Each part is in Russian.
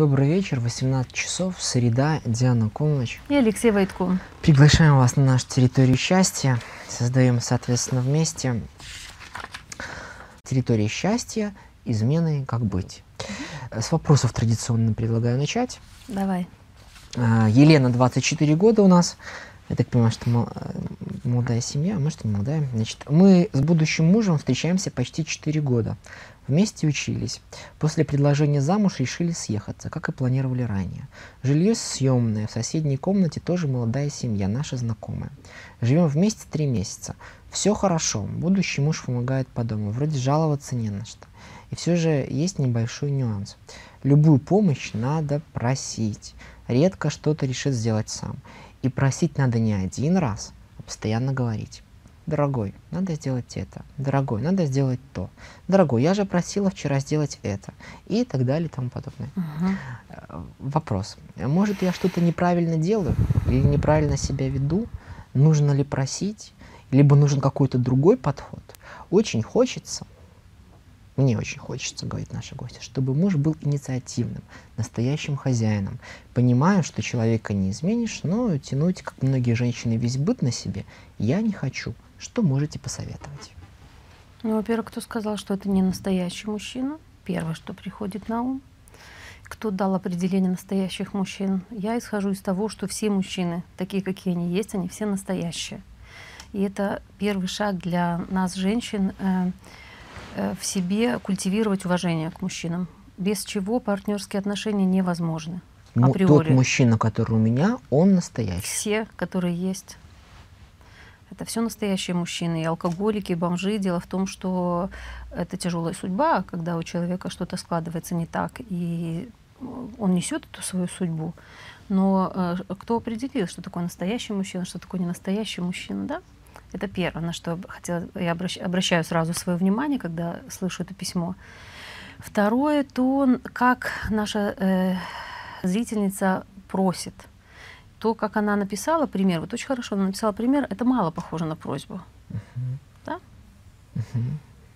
Добрый вечер, 18 часов, среда, Диана Кулныч. И Алексей Войтко. Приглашаем вас на нашу территорию счастья. Создаем, соответственно, вместе территории счастья, измены, как быть. С вопросов традиционно предлагаю начать. Давай. А, Елена, 24 года у нас. Я так понимаю, что мол- молодая семья, а может и не молодая. Значит, мы с будущим мужем встречаемся почти 4 года. Вместе учились. После предложения замуж решили съехаться, как и планировали ранее. Жилье съемное, в соседней комнате тоже молодая семья, наша знакомая. Живем вместе три месяца. Все хорошо, будущий муж помогает по дому, вроде жаловаться не на что. И все же есть небольшой нюанс. Любую помощь надо просить. Редко что-то решит сделать сам. И просить надо не один раз, а постоянно говорить. Дорогой, надо сделать это. Дорогой, надо сделать то. Дорогой, я же просила вчера сделать это. И так далее и тому подобное. Э, Вопрос. Может, я что-то неправильно делаю или неправильно себя веду? Нужно ли просить? Либо нужен какой-то другой подход? Очень хочется, мне очень хочется, говорит наша гостья, чтобы муж был инициативным, настоящим хозяином. Понимаю, что человека не изменишь, но тянуть, как многие женщины, весь быт на себе я не хочу. Что можете посоветовать? Ну, во-первых, кто сказал, что это не настоящий мужчина? Первое, что приходит на ум. Кто дал определение настоящих мужчин? Я исхожу из того, что все мужчины, такие, какие они есть, они все настоящие. И это первый шаг для нас, женщин, э, э, в себе культивировать уважение к мужчинам, без чего партнерские отношения невозможны. Му- Тот мужчина, который у меня, он настоящий. Все, которые есть. Это все настоящие мужчины, и алкоголики, и бомжи. Дело в том, что это тяжелая судьба, когда у человека что-то складывается не так, и он несет эту свою судьбу. Но э, кто определил, что такое настоящий мужчина, что такое не настоящий мужчина, да? Это первое, на что хотела, я обращ- обращаю сразу свое внимание, когда слышу это письмо. Второе, то как наша э, зрительница просит. То, как она написала пример, вот очень хорошо она написала пример, это мало похоже на просьбу. Да?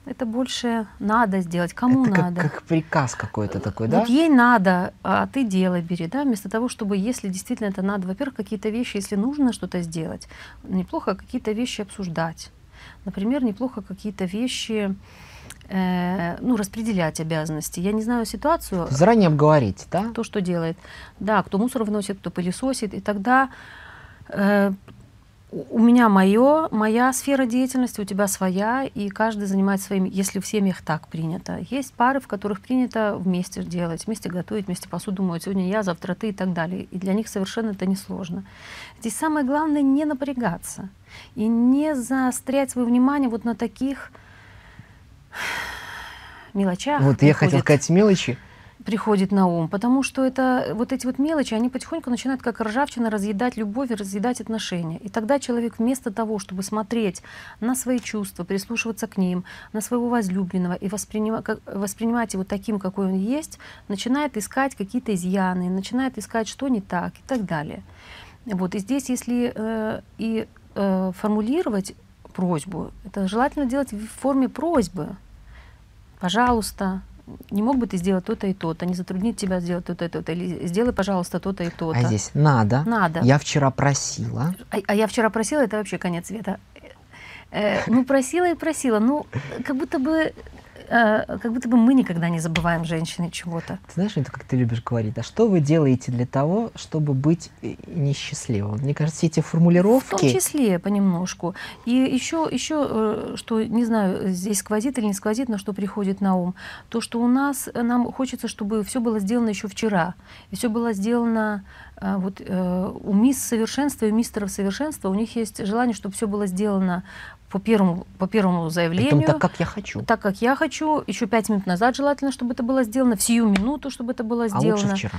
Это больше надо сделать, кому это как, надо. как приказ какой-то такой, да? Вот ей надо, а ты делай, бери, да, вместо того, чтобы, если действительно это надо, во-первых, какие-то вещи, если нужно что-то сделать, неплохо какие-то вещи обсуждать. Например, неплохо какие-то вещи, э, ну, распределять обязанности. Я не знаю ситуацию, Заранее обговорить, да? кто что делает. Да, кто мусор выносит, кто пылесосит. И тогда э, у меня мое, моя сфера деятельности, у тебя своя, и каждый занимается своим, если в семьях так принято. Есть пары, в которых принято вместе делать, вместе готовить, вместе посуду моют. Сегодня я, завтра ты и так далее. И для них совершенно это несложно. Здесь самое главное не напрягаться и не заострять свое внимание вот на таких мелочах. Вот я хотел приходит- сказать мелочи. приходит на ум, потому что это вот эти вот мелочи, они потихоньку начинают как ржавчина разъедать любовь и разъедать отношения. И тогда человек вместо того, чтобы смотреть на свои чувства, прислушиваться к ним, на своего возлюбленного и воспринима- как- воспринимать его таким, какой он есть, начинает искать какие-то изъяны, начинает искать, что не так и так далее. Вот, и здесь, если э, и э, формулировать просьбу, это желательно делать в форме просьбы. Пожалуйста, не мог бы ты сделать то-то и то-то, не затруднить тебя сделать то-то и то-то, или сделай, пожалуйста, то-то и то-то. А здесь надо. Надо. Я вчера просила. А, а я вчера просила, это вообще конец света. Э, ну, просила и просила. Ну, как будто бы, э, как будто бы мы никогда не забываем женщины чего-то. Ты знаешь, это как ты любишь говорить, а что вы делаете для того, чтобы быть э, несчастливым? Мне кажется, все эти В том формулировки... числе понемножку. И еще, еще, э, что, не знаю, здесь сквозит или не сквозит, но что приходит на ум, то, что у нас, нам хочется, чтобы все было сделано еще вчера. И все было сделано вот э, у мисс совершенства и мистеров совершенства, у них есть желание, чтобы все было сделано по первому, по первому заявлению. Притом так, как я хочу. так, как я хочу. Еще пять минут назад желательно, чтобы это было сделано, в сию минуту, чтобы это было А сделано. лучше вчера.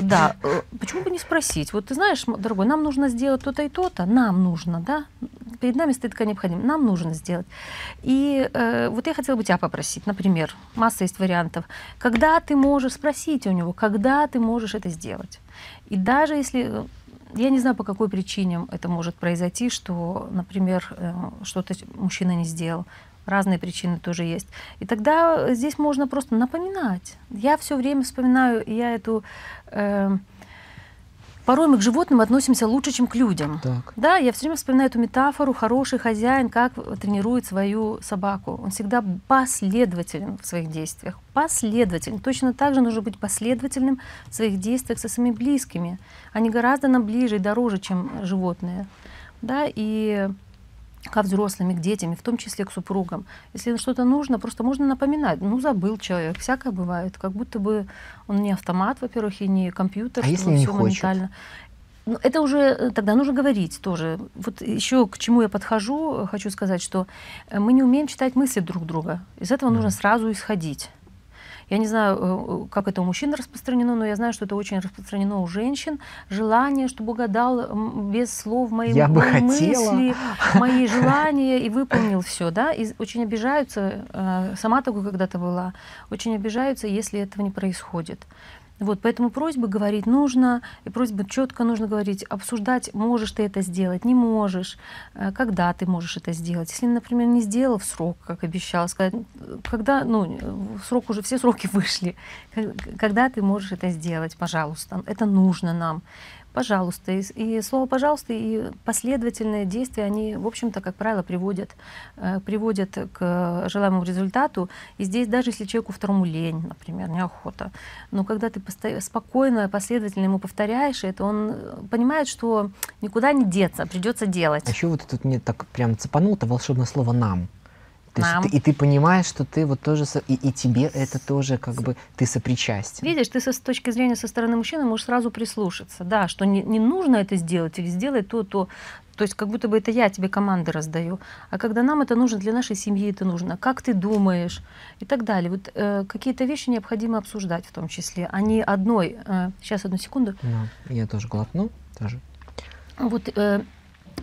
Да, э, почему бы не спросить? Вот ты знаешь, дорогой, нам нужно сделать то-то и то-то, нам нужно, да? Перед нами стоит такая необходимость, нам нужно сделать. И э, вот я хотела бы тебя попросить, например, масса есть вариантов. Когда ты можешь спросить у него, когда ты можешь это сделать? И даже если э, я не знаю, по какой причине это может произойти, что, например, э, что-то мужчина не сделал. разные причины тоже есть. И тогда здесь можно просто напоминать. Я все время вспоминаю, я эту... Э, порой мы к животным относимся лучше, чем к людям. Так. Да, я все время вспоминаю эту метафору «хороший хозяин, как тренирует свою собаку». Он всегда последователен в своих действиях. Последователен. Точно так же нужно быть последовательным в своих действиях со своими близкими. Они гораздо нам ближе и дороже, чем животные. Да, и ко взрослым, и к детям, и в том числе к супругам. Если что-то нужно, просто можно напоминать. Ну, забыл человек, всякое бывает. Как будто бы он не автомат, во-первых, и не компьютер, а если не хочет? моментально. Ну, это уже э, тогда нужно говорить тоже. Вот еще к чему я подхожу, хочу сказать, что э, мы не умеем читать мысли друг друга. Из этого mm. нужно сразу исходить. Я не знаю, э, как это у мужчин распространено, но я знаю, что это очень распространено у женщин. Желание, чтобы угадал без слов мои, я мои бы мысли, мои желания и выполнил все. Да? И очень обижаются, э, сама такой когда-то была, очень обижаются, если этого не происходит. Вот, поэтому просьбы говорить нужно, и просьбы четко нужно говорить, обсуждать, можешь ты это сделать, не можешь, э, когда ты можешь это сделать. Если, например, не сделал в срок, как обещал, сказать, когда, ну, в срок уже, все сроки вышли, когда ты можешь это сделать, пожалуйста, это нужно нам пожалуйста. И, и слово пожалуйста и последовательные действия, они, в общем-то, как правило, приводят, э, приводят к желаемому результату. И здесь даже если человеку второму лень, например, неохота, но когда ты посто... спокойно, последовательно ему повторяешь это, он понимает, что никуда не деться, придется делать. А еще вот тут мне так прям цепанул-то волшебное слово «нам». То Нам. Есть и ты понимаешь, что ты вот тоже, и, и тебе это тоже как бы, ты сопричастен. Видишь, ты со, с точки зрения со стороны мужчины можешь сразу прислушаться, да, что не, не нужно это сделать или сделать то, то, то есть как будто бы это я тебе команды раздаю. А когда нам это нужно, для нашей семьи это нужно, как ты думаешь и так далее. Вот э, какие-то вещи необходимо обсуждать в том числе, а не одной. Э, сейчас, одну секунду. Да, я тоже глотну, тоже. Вот э,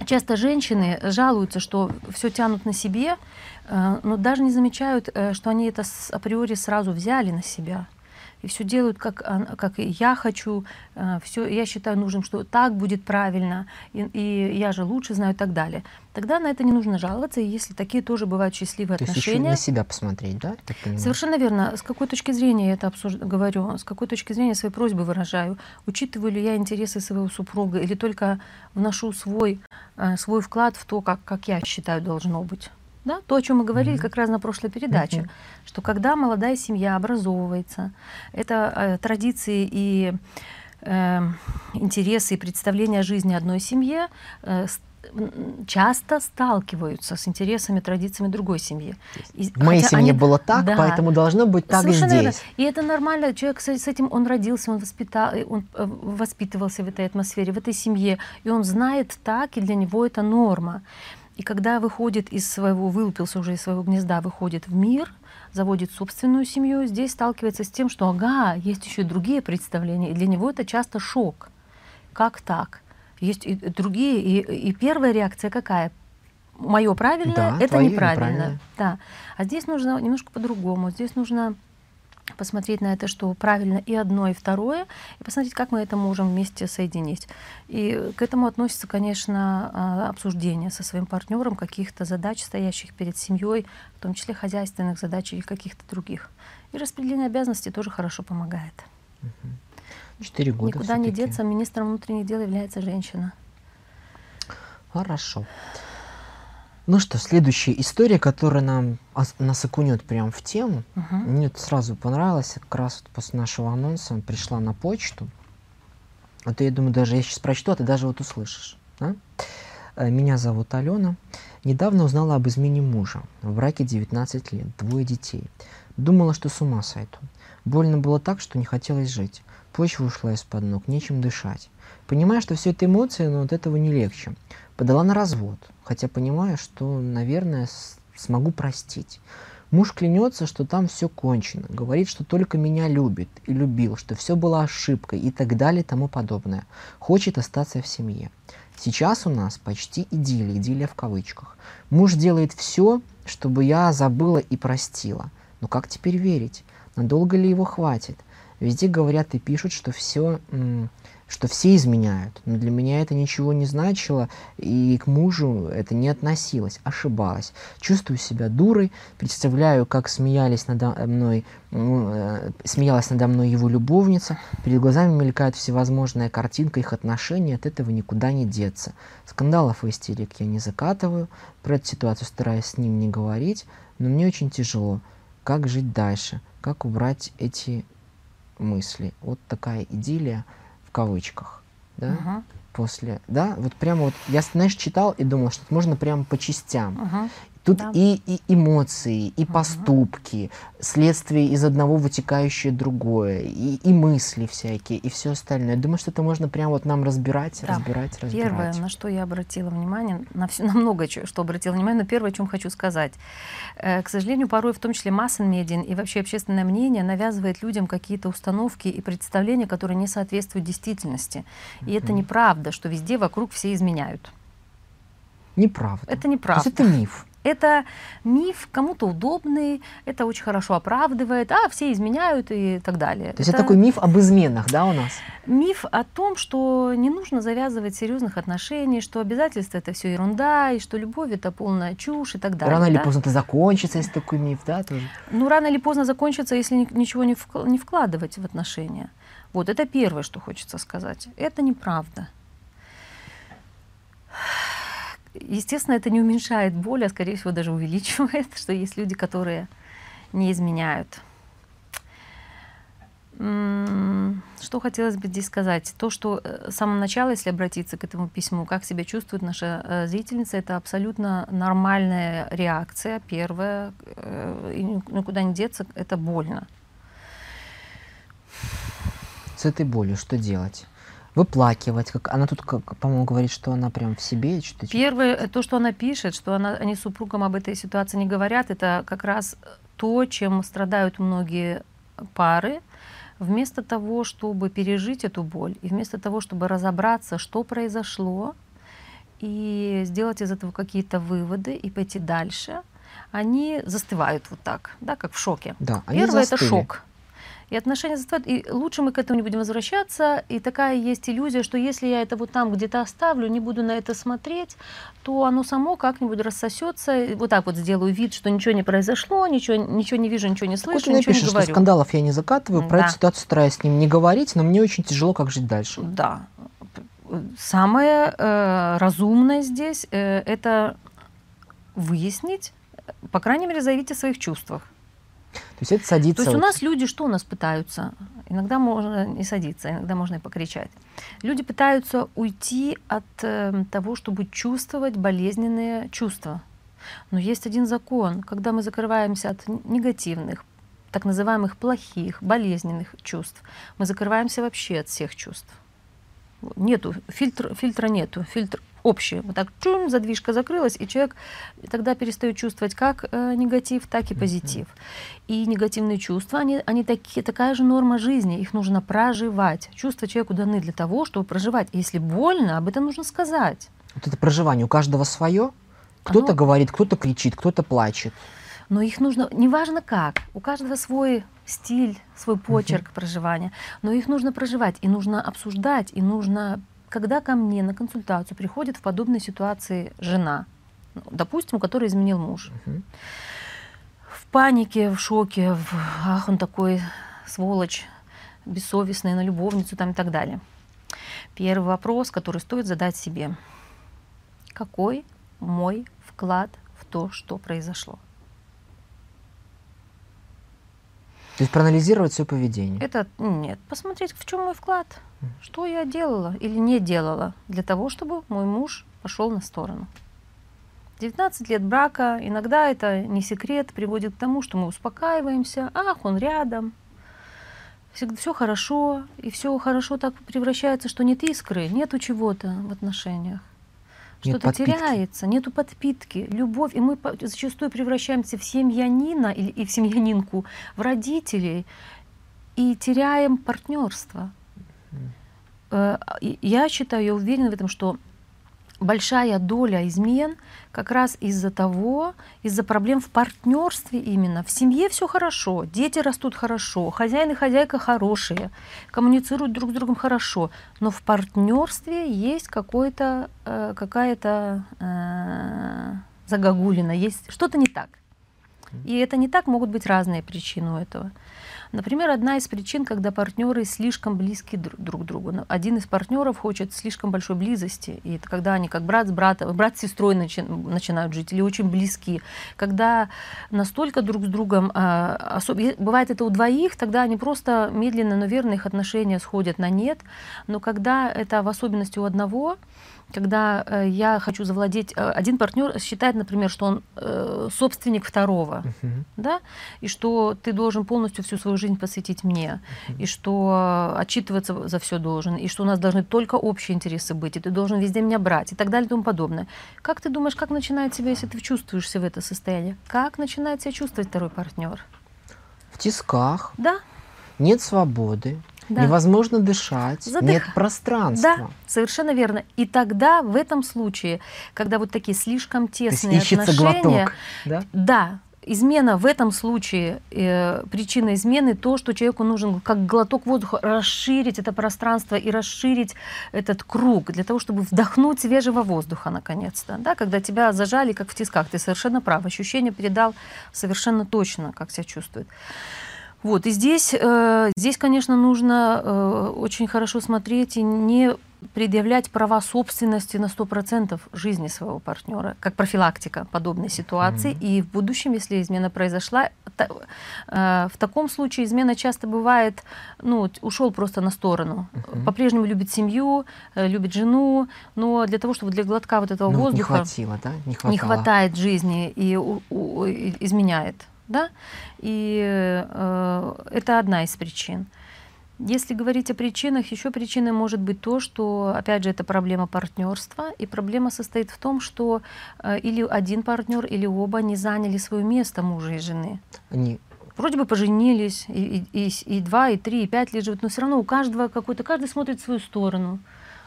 часто женщины жалуются, что все тянут на себе, э, но даже не замечают, э, что они это априори сразу взяли на себя и все делают, как, как я хочу, э, все, я считаю нужным, что так будет правильно, и, и я же лучше знаю и так далее. Тогда на это не нужно жаловаться, и если такие тоже бывают счастливые То отношения. Есть еще на себя посмотреть, да? Совершенно верно. С какой точки зрения я это обсуж... говорю, с какой точки зрения свои просьбы выражаю, учитываю ли я интересы своего супруга или только вношу свой, э, свой вклад в то, как, как я считаю должно быть. Да? То, о чем мы говорили mm-hmm. как раз на прошлой передаче, mm-hmm. что когда молодая семья образовывается, это э, традиции и э, интересы и представления о жизни одной семье э, часто сталкиваются с интересами, традициями другой семьи. И, в моей семье они, было так, да, поэтому должно быть так и здесь. Верно. И это нормально. Человек с, с этим, он родился, он, воспитал, он э, воспитывался в этой атмосфере, в этой семье, и он знает так, и для него это норма. И когда выходит из своего, вылупился уже из своего гнезда, выходит в мир, заводит собственную семью, здесь сталкивается с тем, что ага, есть еще и другие представления, и для него это часто шок. Как так? Есть и другие, и, и первая реакция какая? Мое правильное, да, это неправильно. Да. А здесь нужно немножко по-другому. Здесь нужно посмотреть на это, что правильно и одно, и второе, и посмотреть, как мы это можем вместе соединить. И к этому относится, конечно, а, обсуждение со своим партнером каких-то задач, стоящих перед семьей, в том числе хозяйственных задач или каких-то других. И распределение обязанностей тоже хорошо помогает. Четыре года. Никуда не деться, министром внутренних дел является женщина. Хорошо. Ну что, следующая история, которая нам нас окунет прям в тему. Угу. Мне это сразу понравилось. Как раз вот после нашего анонса пришла на почту. А то я думаю, даже я сейчас прочту, а ты даже вот услышишь. Да? Э, меня зовут Алена. Недавно узнала об измене мужа. В браке 19 лет, двое детей. Думала, что с ума сойду. Больно было так, что не хотелось жить. Почва ушла из-под ног, нечем дышать. Понимаю, что все это эмоции, но от этого не легче. Подала на развод, хотя понимаю, что, наверное, смогу простить. Муж клянется, что там все кончено, говорит, что только меня любит и любил, что все было ошибкой и так далее и тому подобное. Хочет остаться в семье. Сейчас у нас почти идиллия, идиллия в кавычках. Муж делает все, чтобы я забыла и простила. Но как теперь верить? Надолго ли его хватит? Везде говорят и пишут, что все, что все изменяют. Но для меня это ничего не значило, и к мужу это не относилось. Ошибалась. Чувствую себя дурой, представляю, как смеялись надо мной, э, смеялась надо мной его любовница. Перед глазами мелькает всевозможная картинка их отношений, от этого никуда не деться. Скандалов и истерик я не закатываю, про эту ситуацию стараюсь с ним не говорить, но мне очень тяжело. Как жить дальше? Как убрать эти мысли? Вот такая идиллия кавычках, да? Мгм. После, да? Вот прямо вот, я, знаешь, читал и думал, что это можно прямо по частям. Мгм. Тут Да. и, и эмоции, и Мгм. поступки, следствие из одного вытекающее другое, и, и мысли всякие, и все остальное. Я думаю, что это можно прямо вот нам разбирать, Да. разбирать, разбирать. Первое, на что я обратила внимание, на, всё- на много чего, что обратила внимание, но первое, о чем хочу сказать. Э, К сожалению, порой в том числе масса медиа и вообще общественное мнение навязывает людям какие-то установки и представления, которые не соответствуют действительности. И это Мгм. неправда, что везде вокруг все изменяют. Неправда. Это То неправда. есть это миф. Это миф, кому-то удобный, это очень хорошо оправдывает, а все изменяют и так далее. То есть это такой миф об изменах, да, у нас? миф о том, что не нужно завязывать серьезных отношений, что обязательства это все ерунда, и что любовь это полная чушь и так далее. Рано или да. поздно это закончится, если такой миф, да, тоже. Ну, рано или поздно закончится, если ни- ничего не вкладывать в отношения. Вот, это первое, что хочется сказать. Это неправда. Естественно, это не уменьшает боль, а скорее всего даже увеличивает, что есть люди, которые не изменяют. Что хотелось бы здесь сказать? То, что э, с самого начала, если обратиться к этому письму, как себя чувствует наша э, зрительница, это абсолютно нормальная реакция, первая, э, и ни- никуда не деться, это больно. С этой болью что делать? Выплакивать, как она тут, как, по-моему, говорит, что она прям в себе что-то. Первое, э, то, что она пишет, что она, они с супругом об этой ситуации не говорят, это как раз то, чем страдают многие пары, вместо того, чтобы пережить эту боль, и вместо того, чтобы разобраться, что произошло, и сделать из этого какие-то выводы и пойти дальше, они застывают вот так, да, как в шоке. Да, они Первое это шок. И отношения застывают. И лучше мы к этому не будем возвращаться. И такая есть иллюзия, что если я это вот там где-то оставлю, не буду на это смотреть, то оно само как-нибудь рассосется. Вот так вот сделаю вид, что ничего не произошло, ничего, ничего не вижу, ничего не Так вот слышу, она и ничего не пишет, что говорю. скандалов я не закатываю, про Да. эту ситуацию стараюсь с ним не говорить, но мне очень тяжело, как жить дальше. Да. Самое э, разумное здесь э, это выяснить, по крайней мере, заявить о своих чувствах. То есть это садится... То есть у вот- нас люди что у нас пытаются? Иногда можно не садиться, иногда можно и покричать. Люди пытаются уйти от э, того, чтобы чувствовать болезненные чувства. Но есть один закон, когда мы закрываемся от негативных, так называемых плохих, болезненных чувств, мы закрываемся вообще от всех чувств. Нету, фильтр, фильтра нету, фильтр общий. Вот так чум, задвижка закрылась, и человек тогда перестает чувствовать как э, негатив, так и позитив. И негативные чувства, они, они такие, такая же норма жизни, их нужно проживать. Чувства человеку даны для того, чтобы проживать. И если больно, об этом нужно сказать. Вот это проживание у каждого свое. Кто-то Оно- говорит, кто-то кричит, кто-то плачет. Но их нужно, неважно как, у каждого свой стиль, свой почерк проживания, но их нужно проживать, и нужно обсуждать, и нужно, когда ко мне на консультацию приходит в подобной ситуации жена, ну, допустим, у которой изменил муж, в панике, в шоке, в, ах, он такой сволочь, бессовестный, на любовницу там и так далее. Первый вопрос, который стоит задать себе. Какой мой вклад в то, что произошло? То есть проанализировать свое поведение. Это нет. Посмотреть, в чем мой вклад, что я делала или не делала для того, чтобы мой муж пошел на сторону. 19 лет брака, иногда это не секрет, приводит к тому, что мы успокаиваемся, ах, он рядом, всегда все хорошо, и все хорошо так превращается, что нет искры, нету чего-то в отношениях. Нет Что-то подпитки. теряется, нету подпитки, любовь, и мы зачастую превращаемся в семьянина и в семьянинку, в родителей, и теряем партнерство. Э, Я считаю, я уверена в этом, что большая доля измен как раз из-за того, из-за проблем в партнерстве именно. В семье все хорошо, дети растут хорошо, хозяин и хозяйка хорошие, коммуницируют друг с другом хорошо, но в партнерстве есть какой-то, э, какая-то э, загогулина, есть что-то не так. И это не так, могут быть разные причины у этого. Например, одна из причин, когда партнеры слишком близки друг к другу. Один из партнеров хочет слишком большой близости, и это когда они как брат с братом, брат с сестрой начи начинают жить, или очень близки. Когда настолько друг с другом, э, особ... бывает это у двоих, тогда они просто медленно, но верно их отношения сходят на нет. Но когда это в особенности у одного, когда э, я хочу завладеть, э, один партнер считает, например, что он э, собственник второго, uh-huh. да, и что ты должен полностью всю свою жизнь посвятить мне, uh-huh. и что отчитываться за все должен, и что у нас должны только общие интересы быть, и ты должен везде меня брать, и так далее и тому подобное. Как ты думаешь, как начинает себя, если ты чувствуешься в это состояние, как начинает себя чувствовать второй партнер? В тисках. Да. Нет свободы. Да. Невозможно дышать, Задых... нет пространства. Да, совершенно верно. И тогда в этом случае, когда вот такие слишком тесные То есть отношения, глоток, да? да, измена в этом случае, э, причина измены то, что человеку нужен как глоток воздуха расширить это пространство и расширить этот круг для того, чтобы вдохнуть свежего воздуха наконец-то. Да, когда тебя зажали, как в тисках, ты совершенно прав. Ощущение передал совершенно точно, как себя чувствует. Вот, и здесь, э, здесь, конечно, нужно э, очень хорошо смотреть и не предъявлять права собственности на 100% жизни своего партнера, как профилактика подобной ситуации. Mm-hmm. И в будущем, если измена произошла, та, э, в таком случае измена часто бывает, ну, ушел просто на сторону. Mm-hmm. По-прежнему любит семью, э, любит жену, но для того, чтобы для глотка вот этого ну, воздуха не, хватило, да? не, не хватает жизни и у, у, изменяет да, и э, это одна из причин. Если говорить о причинах, еще причиной может быть то, что, опять же, это проблема партнерства, и проблема состоит в том, что э, или один партнер, или оба не заняли свое место мужа и жены. Они вроде бы поженились, и, и, и, и два, и три, и пять лет живут, но все равно у каждого какой-то, каждый смотрит в свою сторону.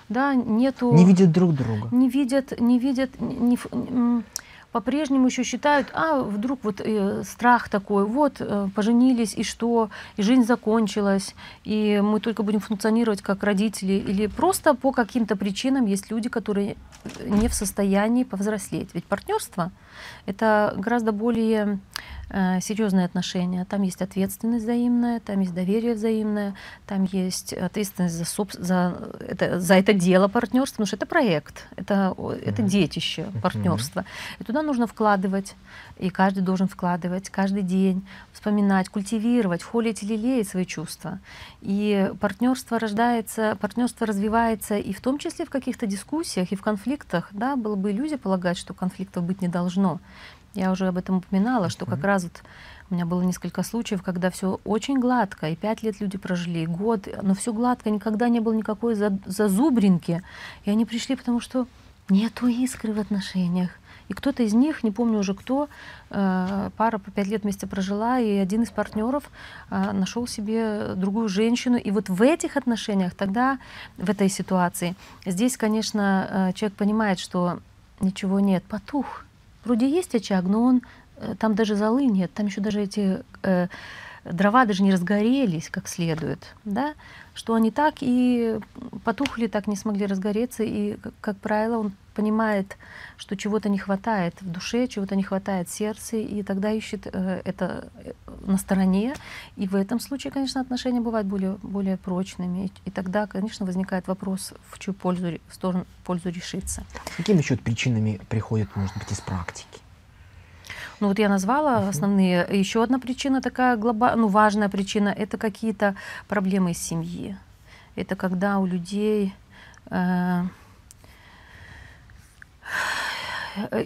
Да, нету... Не видят друг друга. Не видят, не видят, не, не, по-прежнему еще считают, а вдруг вот э, страх такой, вот э, поженились и что, и жизнь закончилась, и мы только будем функционировать как родители, или просто по каким-то причинам есть люди, которые не в состоянии повзрослеть. Ведь партнерство это гораздо более э, серьезные отношения. Там есть ответственность взаимная, там есть доверие взаимное, там есть ответственность за, соб... за, это, за это дело партнерства, потому что это проект, это, это детище партнерства. И туда нужно вкладывать, и каждый должен вкладывать каждый день, вспоминать, культивировать, холить или лелеять свои чувства. И партнерство рождается, партнерство развивается и в том числе в каких-то дискуссиях и в конфликтах. Да, было бы иллюзия полагать, что конфликтов быть не должно. Я уже об этом упоминала, что как раз вот у меня было несколько случаев, когда все очень гладко, и пять лет люди прожили, и год, но все гладко, никогда не было никакой зазубринки. И они пришли, потому что нету искры в отношениях. И кто-то из них, не помню уже кто, э, пара по пять лет вместе прожила, и один из партнеров э, нашел себе другую женщину. И вот в этих отношениях тогда, в этой ситуации, здесь, конечно, э, человек понимает, что ничего нет, потух. Вроде есть очаг, но он там даже золы нет, там еще даже эти э, дрова даже не разгорелись как следует, да, что они так и потухли, так не смогли разгореться, и, как правило, он понимает, что чего-то не хватает в душе, чего-то не хватает в сердце, и тогда ищет э, это э, на стороне. И в этом случае, конечно, отношения бывают более, более прочными. И, и тогда, конечно, возникает вопрос, в чью пользу, в сторону пользу решиться. Какими еще причинами приходят, может быть, из практики? Ну вот я назвала uh-huh. основные. Еще одна причина такая глобальная, ну важная причина, это какие-то проблемы из семьи. Это когда у людей Э,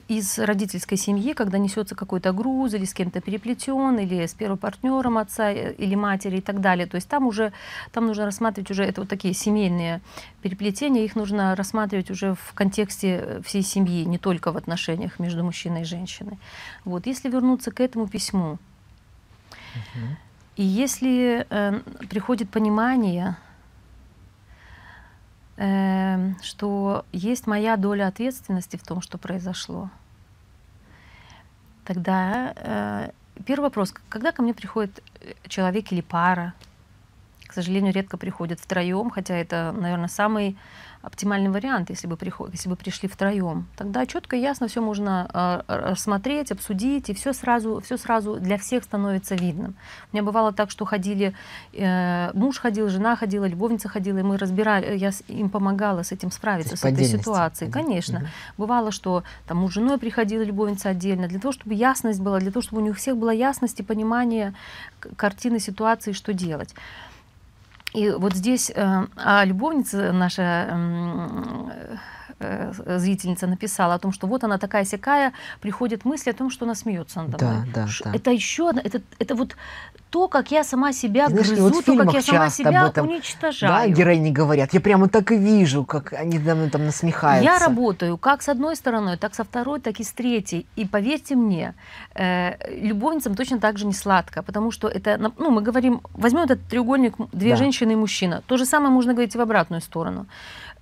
из родительской семьи, когда несется какой-то груз или с кем-то переплетен, или с первым партнером отца э, или матери и так далее. То есть там уже там нужно рассматривать уже это вот такие семейные переплетения, их нужно рассматривать уже в контексте э, всей семьи, не только в отношениях между мужчиной и женщиной. Вот. Если вернуться к этому письму, угу. и если э, приходит понимание, э, что есть моя доля ответственности в том, что произошло. Тогда э, первый вопрос, когда ко мне приходит э, человек или пара, к сожалению, редко приходят втроем, хотя это, наверное, самый оптимальный вариант, если бы, приход, если бы пришли втроем. Тогда четко и ясно все можно э, рассмотреть, обсудить, и все сразу, все сразу для всех становится видным. У меня бывало так, что ходили, э, муж ходил, жена ходила, любовница ходила, и мы разбирали, я им помогала с этим справиться, с этой ситуацией. Конечно. Угу. Бывало, что там муж с женой приходила, любовница отдельно, для того, чтобы ясность была, для того, чтобы у них всех была ясность и понимание картины ситуации, что делать. И вот здесь э, а любовница наша э, зрительница написала о том, что вот она такая сякая, приходит мысль о том, что она смеется надо мной. Да, да, это еще одна, это, это вот то, как я сама себя Знаешь, грызу, вот то, как я сама себя этом, уничтожаю. Да, героини говорят. Я прямо так и вижу, как они там, там насмехаются. Я работаю как с одной стороной, так со второй, так и с третьей. И поверьте мне, э, любовницам точно так же не сладко, потому что это, ну, мы говорим, возьмем этот треугольник, две да. женщины и мужчина. То же самое можно говорить и в обратную сторону.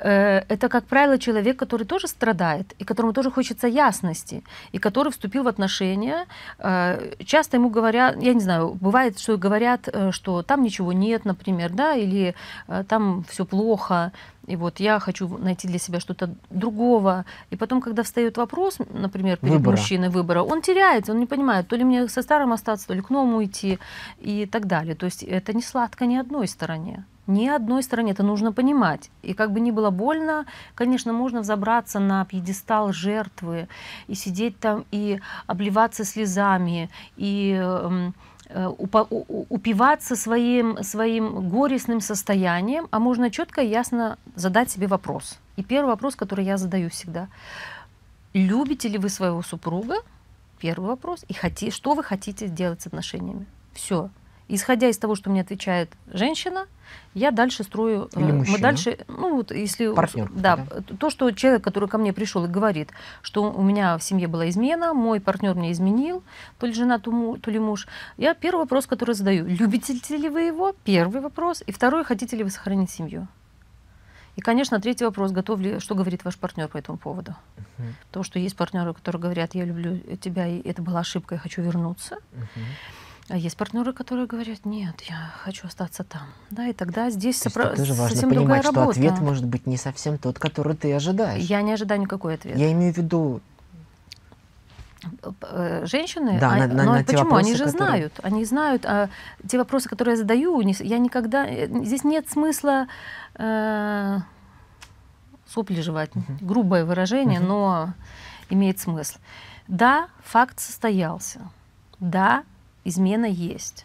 Э, это, как правило, человек, который тоже страдает, и которому тоже хочется ясности, и который вступил в отношения. Э, часто ему говорят, я не знаю, бывает, что говорят, э, что там ничего нет, например, да, или там все плохо, и вот я хочу найти для себя что-то другого. И потом, когда встает вопрос, например, перед выбора. мужчиной выбора, он теряется, он не понимает, то ли мне со старым остаться, то ли к новому идти и так далее. То есть это не сладко ни одной стороне ни одной стороне. Это нужно понимать. И как бы ни было больно, конечно, можно взобраться на пьедестал жертвы и сидеть там и обливаться слезами, и эм, э, упиваться своим, своим горестным состоянием, а можно четко и ясно задать себе вопрос. И первый вопрос, который я задаю всегда. Любите ли вы своего супруга? Первый вопрос. И хоти, что вы хотите делать с отношениями? Все. Исходя из того, что мне отвечает женщина, я дальше строю. Или мужчина. Мы дальше, ну вот если партнер, да, да, то, что человек, который ко мне пришел и говорит, что у меня в семье была измена, мой партнер мне изменил, то ли жена, то, то ли муж. Я первый вопрос, который задаю: любите ли вы его? Первый вопрос, и второй: хотите ли вы сохранить семью? И, конечно, третий вопрос, готов ли, что говорит ваш партнер по этому поводу? Uh-huh. Потому что есть партнеры, которые говорят, я люблю тебя, и это была ошибка, я хочу вернуться. Uh-huh. А есть партнеры, которые говорят, нет, я хочу остаться там. Да, и тогда здесь То сопро... тоже важно совсем понимать, что работа. ответ может быть не совсем тот, который ты ожидаешь. Я не ожидаю никакой ответ. Я имею в виду э, женщины, да, а, на, на, но на почему? Вопросы, они же которые... знают, они знают, а те вопросы, которые я задаю, я никогда, э, здесь нет смысла э, сопли жевать, uh-huh. грубое выражение, uh-huh. но имеет смысл. Да, факт состоялся. Да, измена есть.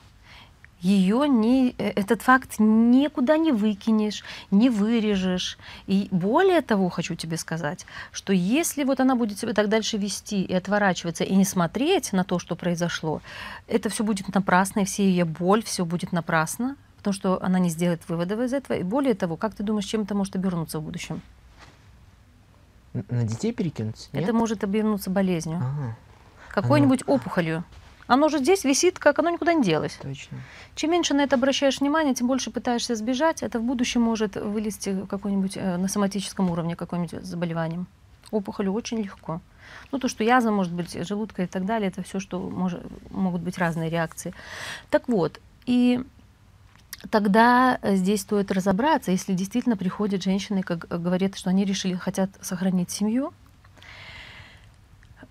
Ее не, э, этот факт никуда не выкинешь, не вырежешь. И более того, хочу тебе сказать, что если вот она будет себя так дальше вести и отворачиваться, и не смотреть на то, что произошло, это все будет напрасно, и все ее боль, все будет напрасно, потому что она не сделает выводов из этого. И более того, как ты думаешь, чем это может обернуться в будущем? На детей перекинуться? Нет? Это может обернуться болезнью. Ага. Какой-нибудь Оно... опухолью. Оно же здесь висит, как оно никуда не делось. Точно. Чем меньше на это обращаешь внимание, тем больше пытаешься сбежать. Это в будущем может вылезти какой-нибудь э, на соматическом уровне какое-нибудь заболеванием. Опухолю очень легко. Ну, то, что язва может быть, желудка и так далее, это все, что может, могут быть разные реакции. Так вот, и тогда здесь стоит разобраться, если действительно приходят женщины, как говорят, что они решили, хотят сохранить семью,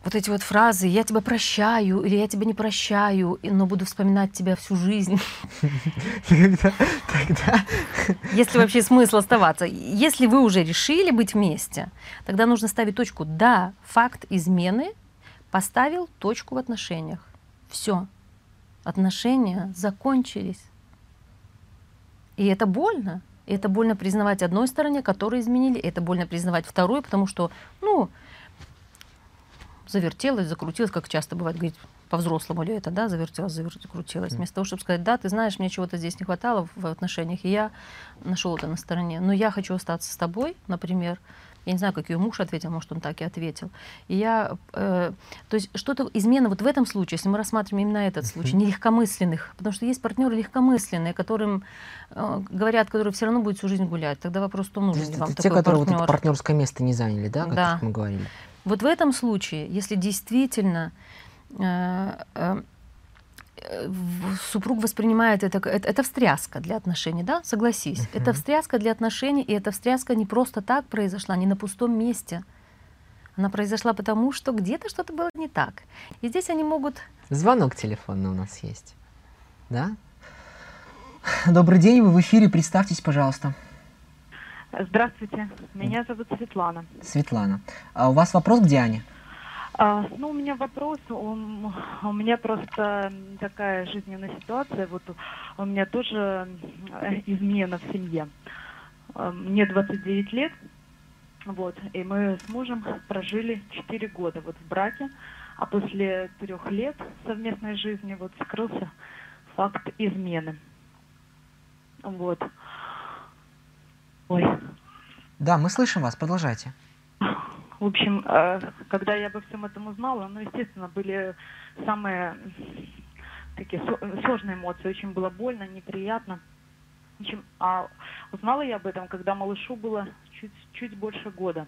вот эти вот фразы «я тебя прощаю» или «я тебя не прощаю», но буду вспоминать тебя всю жизнь. Тогда, Если вообще смысл оставаться. Если вы уже решили быть вместе, тогда нужно ставить точку «да, факт измены поставил точку в отношениях». Все. Отношения закончились. И это больно. И это больно признавать одной стороне, которые изменили, и это больно признавать второй, потому что, ну, завертелась, закрутилась, как часто бывает, говорить по-взрослому ли это, да, завертелась, закрутилась. Вместо того, чтобы сказать, да, ты знаешь, мне чего-то здесь не хватало в отношениях, и я нашел это на стороне. Но я хочу остаться с тобой, например, Я не знаю, как ее муж ответил, может, он так и ответил. И я, э, то есть что-то, измена вот в этом случае, если мы рассматриваем именно этот случай, не легкомысленных, потому что есть партнеры легкомысленные, которым э, говорят, которые все равно будут всю жизнь гулять. Тогда вопрос, что нужен Это вам те, такой которые вот партнер. это партнерское место не заняли, да, как Да. мы говорили? Вот в этом случае, если действительно э, э, супруг воспринимает это, это, это встряска для отношений, да, согласись. Это Мгм. встряска для отношений, и эта встряска не просто так произошла, не на пустом месте. Она произошла потому, что где-то что-то было не так. И здесь они могут... Звонок телефонный у нас есть. Да? Добрый день, вы в эфире, представьтесь, пожалуйста. Здравствуйте, меня зовут Светлана. Светлана. А у вас вопрос к Диане? А, ну, у меня вопрос, у, у меня просто такая жизненная ситуация, вот у меня тоже измена в семье. А, Мне 29 лет, вот, и мы с мужем прожили 4 года вот в браке, а после трех лет совместной жизни вот скрылся факт измены. Вот. Ой, Да, мы слышим вас, продолжайте. В общем, э, когда я обо всем этом узнала, ну, естественно, были самые такие сложные эмоции. Очень было больно, неприятно. В общем, а узнала я об этом, когда малышу было чуть, чуть больше года.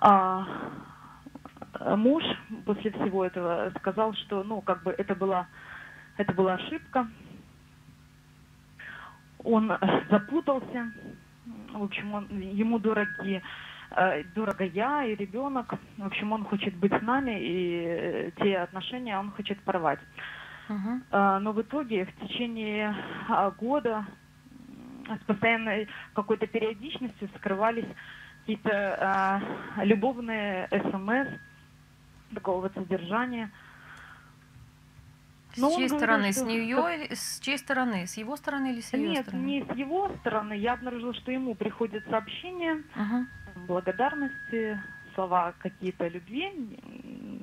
А, муж после всего этого сказал, что, ну, как бы это была, это была ошибка. Он запутался. В общем, он, ему дороги, э, дорого я и ребенок. В общем, он хочет быть с нами, и э, те отношения он хочет порвать. А, Но в итоге в течение а, года с постоянной какой-то периодичностью скрывались какие-то а, любовные СМС такого вот содержания. С Но он чьей стороны? С что нее как- или с чьей стороны? С его стороны или с ее Нет, стороны? не с его стороны. Я обнаружила, что ему приходят сообщения Мгм. благодарности, слова какие-то любви.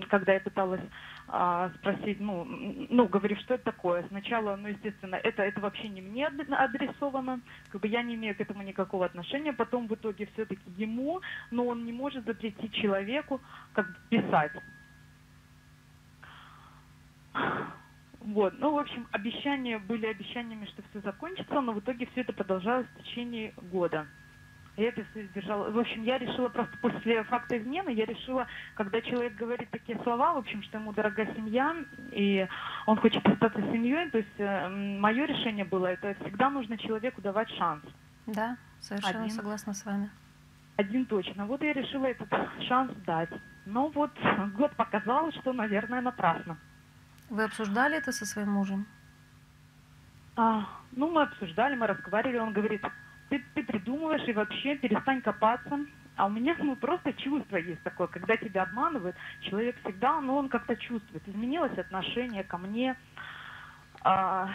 Когда я пыталась а, спросить, ну, ну, говорю, что это такое? Сначала, ну, естественно, это, это вообще не мне ад- адресовано, как бы я не имею к этому никакого отношения. Потом в итоге все-таки ему, но он не может запретить человеку как бы писать. Вот, ну, в общем, обещания были обещаниями, что все закончится, но в итоге все это продолжалось в течение года. И это все держало. В общем, я решила просто после факта измены, я решила, когда человек говорит такие слова, в общем, что ему дорога семья, и он хочет остаться семьей, то есть мое решение было, это всегда нужно человеку давать шанс. Да, совершенно Один. согласна с вами. Один точно. Вот я решила этот шанс дать. Но вот год показал, что, наверное, напрасно. Вы обсуждали это со своим мужем? А, ну, мы обсуждали, мы разговаривали, он говорит, ты, ты придумываешь и вообще перестань копаться. А у меня ну, просто чувство есть такое, когда тебя обманывают, человек всегда, ну, он как-то чувствует. Изменилось отношение ко мне, а,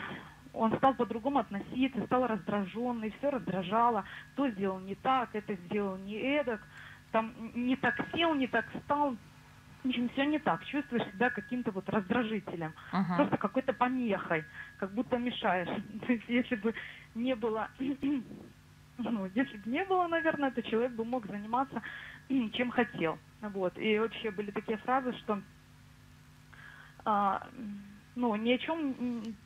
он стал по-другому относиться, стал раздраженный, все раздражало, то сделал не так, это сделал не эдак, там не так сел, не так встал. В общем, все не так. Чувствуешь себя каким-то вот раздражителем Мгм. просто какой-то помехой, как будто мешаешь. То есть, если бы не было, ну, если бы не было, наверное, то человек бы мог заниматься чем хотел. Вот. И вообще были такие фразы, что а, ну, ни о чем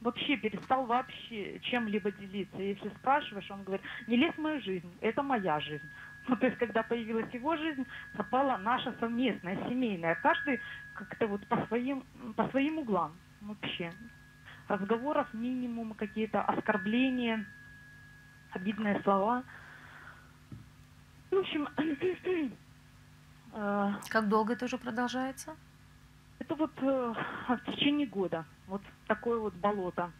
вообще перестал вообще чем-либо делиться. Если спрашиваешь, он говорит, не лезь в мою жизнь, это моя жизнь. Ну, то есть, когда появилась его жизнь, пропала наша совместная, семейная. Каждый как-то вот по своим, по своим углам вообще. Разговоров минимум, какие-то оскорбления, обидные слова. В общем, э, Как долго это уже продолжается? это вот э, в течение года. Вот такое вот болото.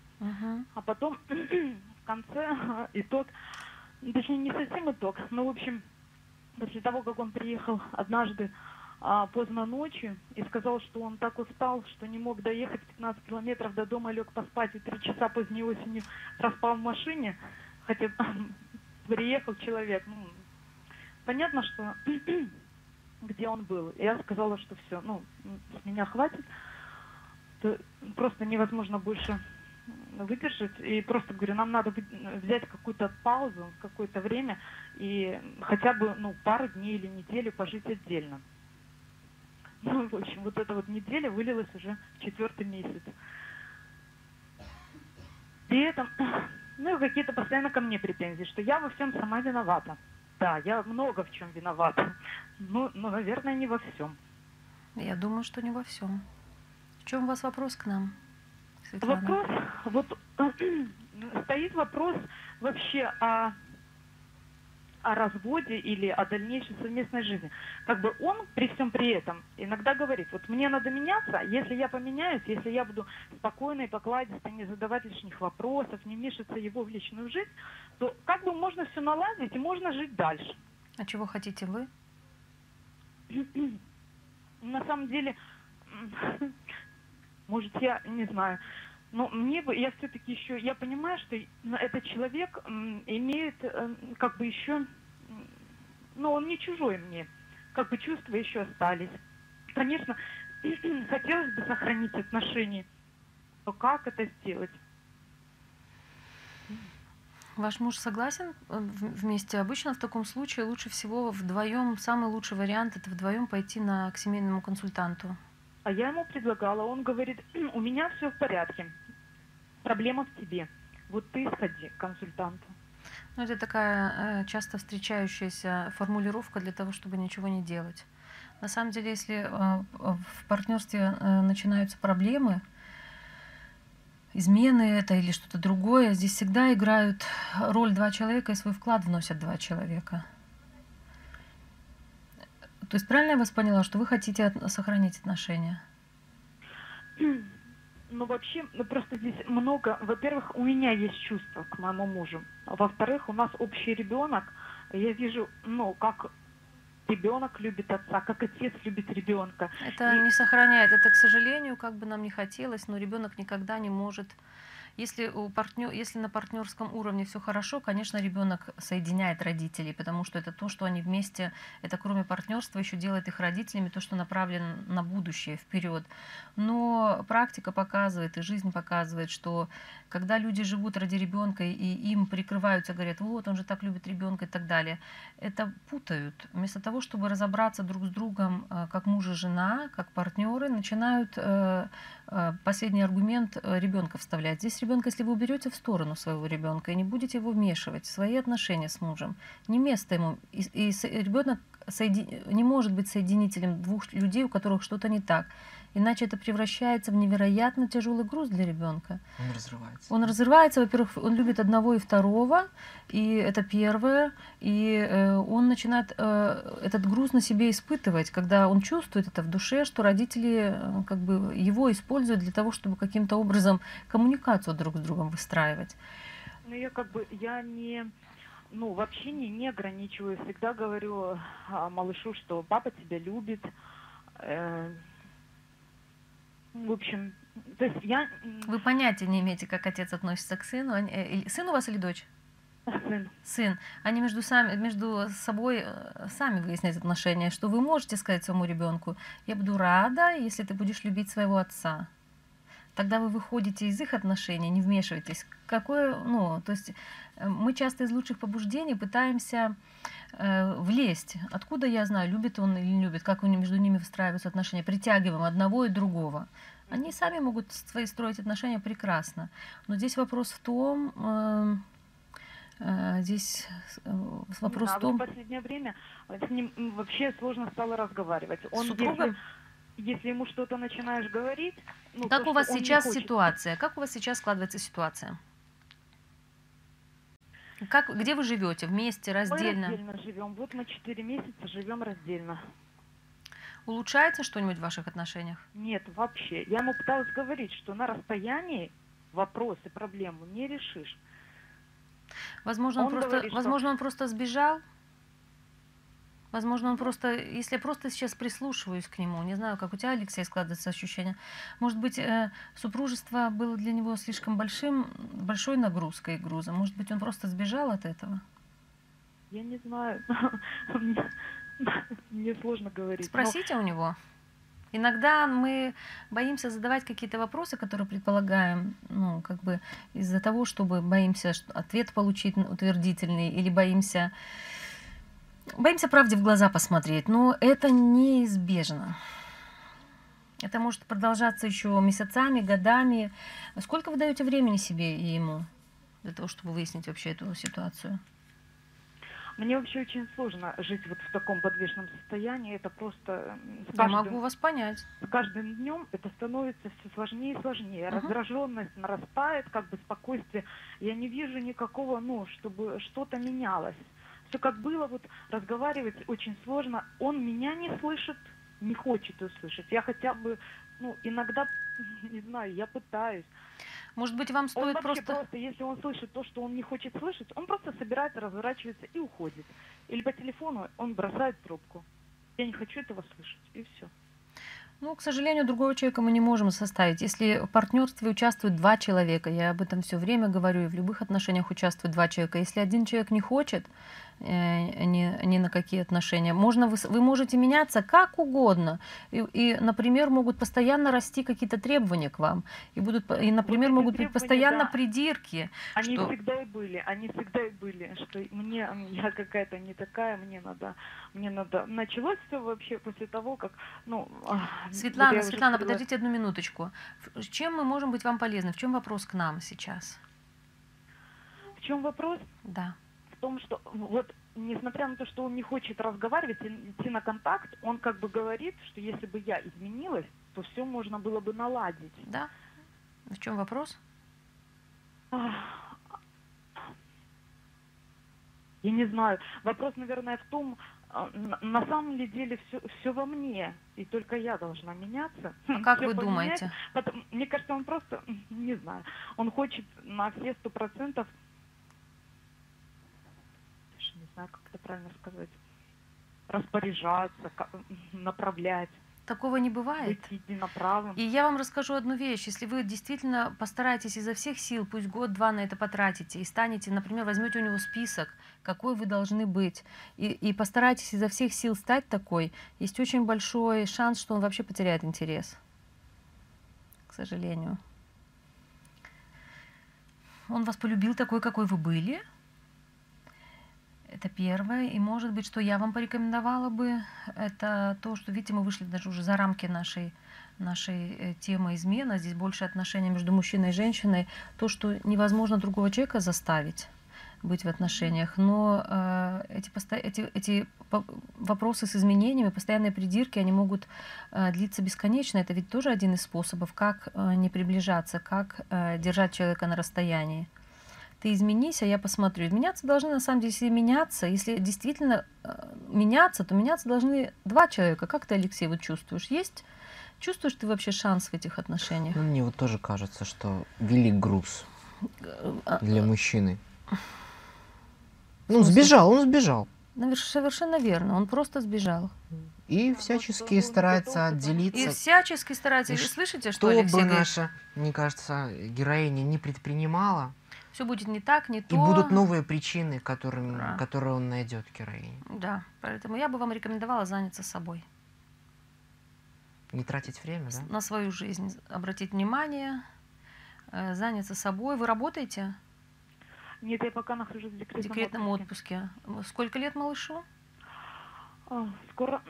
А потом в конце итог, ну, точнее не совсем итог, но в общем после того, как он приехал однажды а, поздно ночью и сказал, что он так устал, что не мог доехать 15 километров до дома, лег поспать и три часа поздней осенью проспал в машине, хотя приехал человек. Ну, понятно, что где он был. Я сказала, что все, ну, с меня хватит. То просто невозможно больше выдержать. И просто говорю, нам надо взять какую-то паузу, какое-то время и хотя бы ну, пару дней или неделю пожить отдельно. Ну, в общем, вот эта вот неделя вылилась уже в четвертый месяц. При этом, ну, какие-то постоянно ко мне претензии, что я во всем сама виновата. Да, я много в чем виновата. Ну, ну, наверное, не во всем. Я думаю, что не во всем. В чем у вас вопрос к нам, Светлана? Вопрос, вот стоит вопрос вообще о, о разводе или о дальнейшей совместной жизни. Как бы он при всем при этом иногда говорит, вот мне надо меняться, если я поменяюсь, если я буду спокойно и покладисто, не задавать лишних вопросов, не мешаться его в личную жизнь, то как бы можно все наладить и можно жить дальше. А чего хотите вы? На самом деле, может, я не знаю, но мне бы, я все-таки еще, я понимаю, что н- этот человек имеет э, как бы еще, ну, он не чужой мне, как бы чувства еще остались. Конечно, хотелось бы сохранить отношения, но как это сделать? Ваш муж согласен э, вместе? Обычно в таком случае лучше всего вдвоем, самый лучший вариант это вдвоем пойти на, к семейному консультанту. А я ему предлагала, он говорит, у меня все в порядке, проблема в тебе. Вот ты сходи к консультанту. Ну, это такая э, часто встречающаяся формулировка для того, чтобы ничего не делать. На самом деле, если э, в партнерстве э, начинаются проблемы, измены это или что-то другое, здесь всегда играют роль два человека и свой вклад вносят два человека. То есть правильно я вас поняла, что вы хотите от- сохранить отношения? Ну, вообще, ну, просто здесь много... Во-первых, у меня есть чувства к моему мужу. Во-вторых, у нас общий ребенок. Я вижу, ну, как ребенок любит отца, как отец любит ребенка. Это И- не сохраняет. Это, к сожалению, как бы нам не хотелось, но ребенок никогда не может. Если, у партнер, если на партнерском уровне все хорошо, конечно, ребенок соединяет родителей, потому что это то, что они вместе, это кроме партнерства еще делает их родителями, то, что направлено на будущее, вперед. Но практика показывает и жизнь показывает, что когда люди живут ради ребенка и им прикрываются, говорят, вот он же так любит ребенка и так далее, это путают. Вместо того, чтобы разобраться друг с другом, э, как муж и жена, как партнеры, начинают э, э, последний аргумент ребенка вставлять. Здесь ребенка, если вы уберете в сторону своего ребенка и не будете его вмешивать в свои отношения с мужем, не место ему. И, и ребенок соеди- не может быть соединителем двух людей, у которых что-то не так. Иначе это превращается в невероятно тяжелый груз для ребенка. Он разрывается. Он разрывается, во-первых, он любит одного и второго, и это первое, и э, он начинает э, этот груз на себе испытывать, когда он чувствует это в душе, что родители э, как бы его используют для того, чтобы каким-то образом коммуникацию друг с другом выстраивать. Ну, я как бы, я не... Ну, в общении не ограничиваю. Всегда говорю а, малышу, что папа тебя любит. Э, в общем, то есть я... Вы понятия не имеете, как отец относится к сыну. Они- э, сын у вас или дочь? сын. сын, они между, сами, между собой э, сами выясняют отношения, что вы можете сказать своему ребенку, я буду рада, если ты будешь любить своего отца. Тогда вы выходите из их отношений, не вмешиваетесь. Какое, ну, то есть э, мы часто из лучших побуждений пытаемся э, влезть. Откуда я знаю, любит он или не любит, как между ними выстраиваются отношения. Притягиваем одного и другого. Они сами могут свои строить отношения прекрасно. Но здесь вопрос в том, эм, э, здесь э, вопрос Не в знаю, том, в последнее время с ним вообще сложно стало разговаривать. Он, с супругом. если, если ему что-то начинаешь говорить... Ну, как то, у вас что сейчас ситуация? Как у вас сейчас складывается ситуация? Как, где вы живете? Вместе, Мы раздельно? раздельно живем. Вот мы четыре месяца живем раздельно. Улучшается что-нибудь в ваших отношениях? Нет, вообще. Я ему пыталась говорить, что на расстоянии вопросы, проблему не решишь. Возможно, он, Он просто, говорит, что- возможно, он просто сбежал. Возможно, он просто, если я просто сейчас прислушиваюсь к нему, не знаю, как у тебя, Алексей, складывается ощущение, может быть, э, супружество было для него слишком большим, большой нагрузкой и грузом. Может быть, он просто сбежал от этого? Я не знаю. Мне- сложно говорить. Спросите у него. Иногда мы боимся задавать какие-то вопросы, которые предполагаем, ну, как бы из-за того, чтобы боимся ответ получить утвердительный или боимся боимся правде в глаза посмотреть, но это неизбежно. Это может продолжаться еще месяцами, годами. Сколько вы даете времени себе и ему для того, чтобы выяснить вообще эту ситуацию? Мне вообще очень сложно жить вот в таком подвешенном состоянии. Это просто с Я каждым, могу вас понять. с каждым днем это становится все сложнее и сложнее. Мгм. Раздраженность нарастает, как бы спокойствие. Я не вижу никакого, ну, чтобы что-то менялось. Все как было, вот разговаривать очень сложно. Он меня не слышит, не хочет услышать. Я хотя бы, ну, иногда, не знаю, я пытаюсь. Может быть, вам Он стоит вообще просто... просто... если он слышит то, что он не хочет слышать, он просто собирается, разворачивается и уходит. Или по телефону он бросает трубку. Я не хочу этого слышать, и все. Ну, к сожалению, другого человека мы не можем составить. Если в партнерстве участвуют два человека, я об этом все время говорю, и в любых отношениях участвуют два человека. Если один человек не хочет ни, ни на какие отношения, можно вы, вы можете меняться как угодно. И, и, например, могут постоянно расти какие-то требования к вам. И, будут, и например, эти могут быть постоянно да. придирки. Они Что? всегда и были, они всегда и были, что мне я какая-то не такая, мне надо, мне надо. Началось все вообще после того, как, ну. а, вот Светлана, уже Светлана, подождите одну минуточку. Чем мы можем быть вам полезны? В чем вопрос к нам сейчас? В чем вопрос? Да. Том, что вот несмотря на то, что он не хочет разговаривать идти на контакт, он как бы говорит, что если бы я изменилась, то все можно было бы наладить. Да? В чем вопрос? Я не знаю. Вопрос, наверное, в том, а, на самом ли деле все, все во мне, и только я должна меняться. А как Всё вы поменять. думаете? Потом- мне кажется, он просто, не знаю, он хочет на все сто процентов, даже не знаю, как это правильно сказать, распоряжаться, направлять, Такого не бывает. И я вам расскажу одну вещь. Если вы действительно постараетесь изо всех сил, пусть год-два на это потратите, и станете, например, возьмете у него список, какой вы должны быть, и, и постараетесь изо всех сил стать такой, есть очень большой шанс, что он вообще потеряет интерес. К сожалению. Он вас полюбил такой, какой вы были. Это первое. И может быть, что я вам порекомендовала бы, это то, что, видите, мы вышли даже уже за рамки нашей, нашей э, темы измена. Здесь больше отношения между мужчиной и женщиной. То, что невозможно другого человека заставить быть в отношениях, но э, эти, эти, эти вопросы с изменениями, постоянные придирки, они могут э, длиться бесконечно. Это ведь тоже один из способов, как э, не приближаться, как э, держать человека на расстоянии ты изменись, а я посмотрю. Меняться должны, на самом деле, если меняться, если действительно э, меняться, то меняться должны два человека. Как ты, Алексей, вот чувствуешь? Есть? Чувствуешь ты вообще шанс в этих отношениях? Ну, мне вот тоже кажется, что велик груз Э, а, для мужчины. Ну, сбежал, он сбежал. Совершенно верно, он просто сбежал. И всячески старается потому И отделиться. всячески старается. И ш- слышите, что Что Алексей бы наша, мне кажется, героиня не предпринимала, Все будет не так, не то. и будут новые причины, которыми, Да. которые он найдет героине. Да, поэтому я бы вам рекомендовала заняться собой. Не тратить время, да? На свою жизнь обратить внимание, э, заняться собой. Вы работаете Нет, я пока нахожусь в в декретном, декретном отпуске. отпуске? Сколько лет малышу? А, Скоро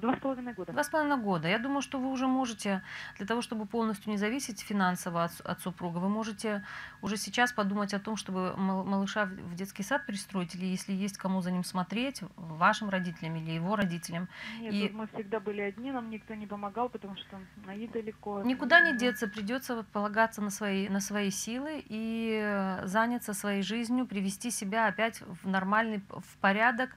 два с половиной года. Два с половиной года. Я думаю, что вы уже можете, для того, чтобы полностью не зависеть финансово от, от супруга, вы можете уже сейчас подумать о том, чтобы мал- малыша в детский сад пристроить, или если есть кому за ним смотреть, вашим родителям или его родителям. Нет, И- мы всегда были одни, нам никто не помогал, потому что Наи далеко. Никуда не деться, придется полагаться на свои, на свои силы и э, заняться своей жизнью, привести себя опять в нормальный, в порядок,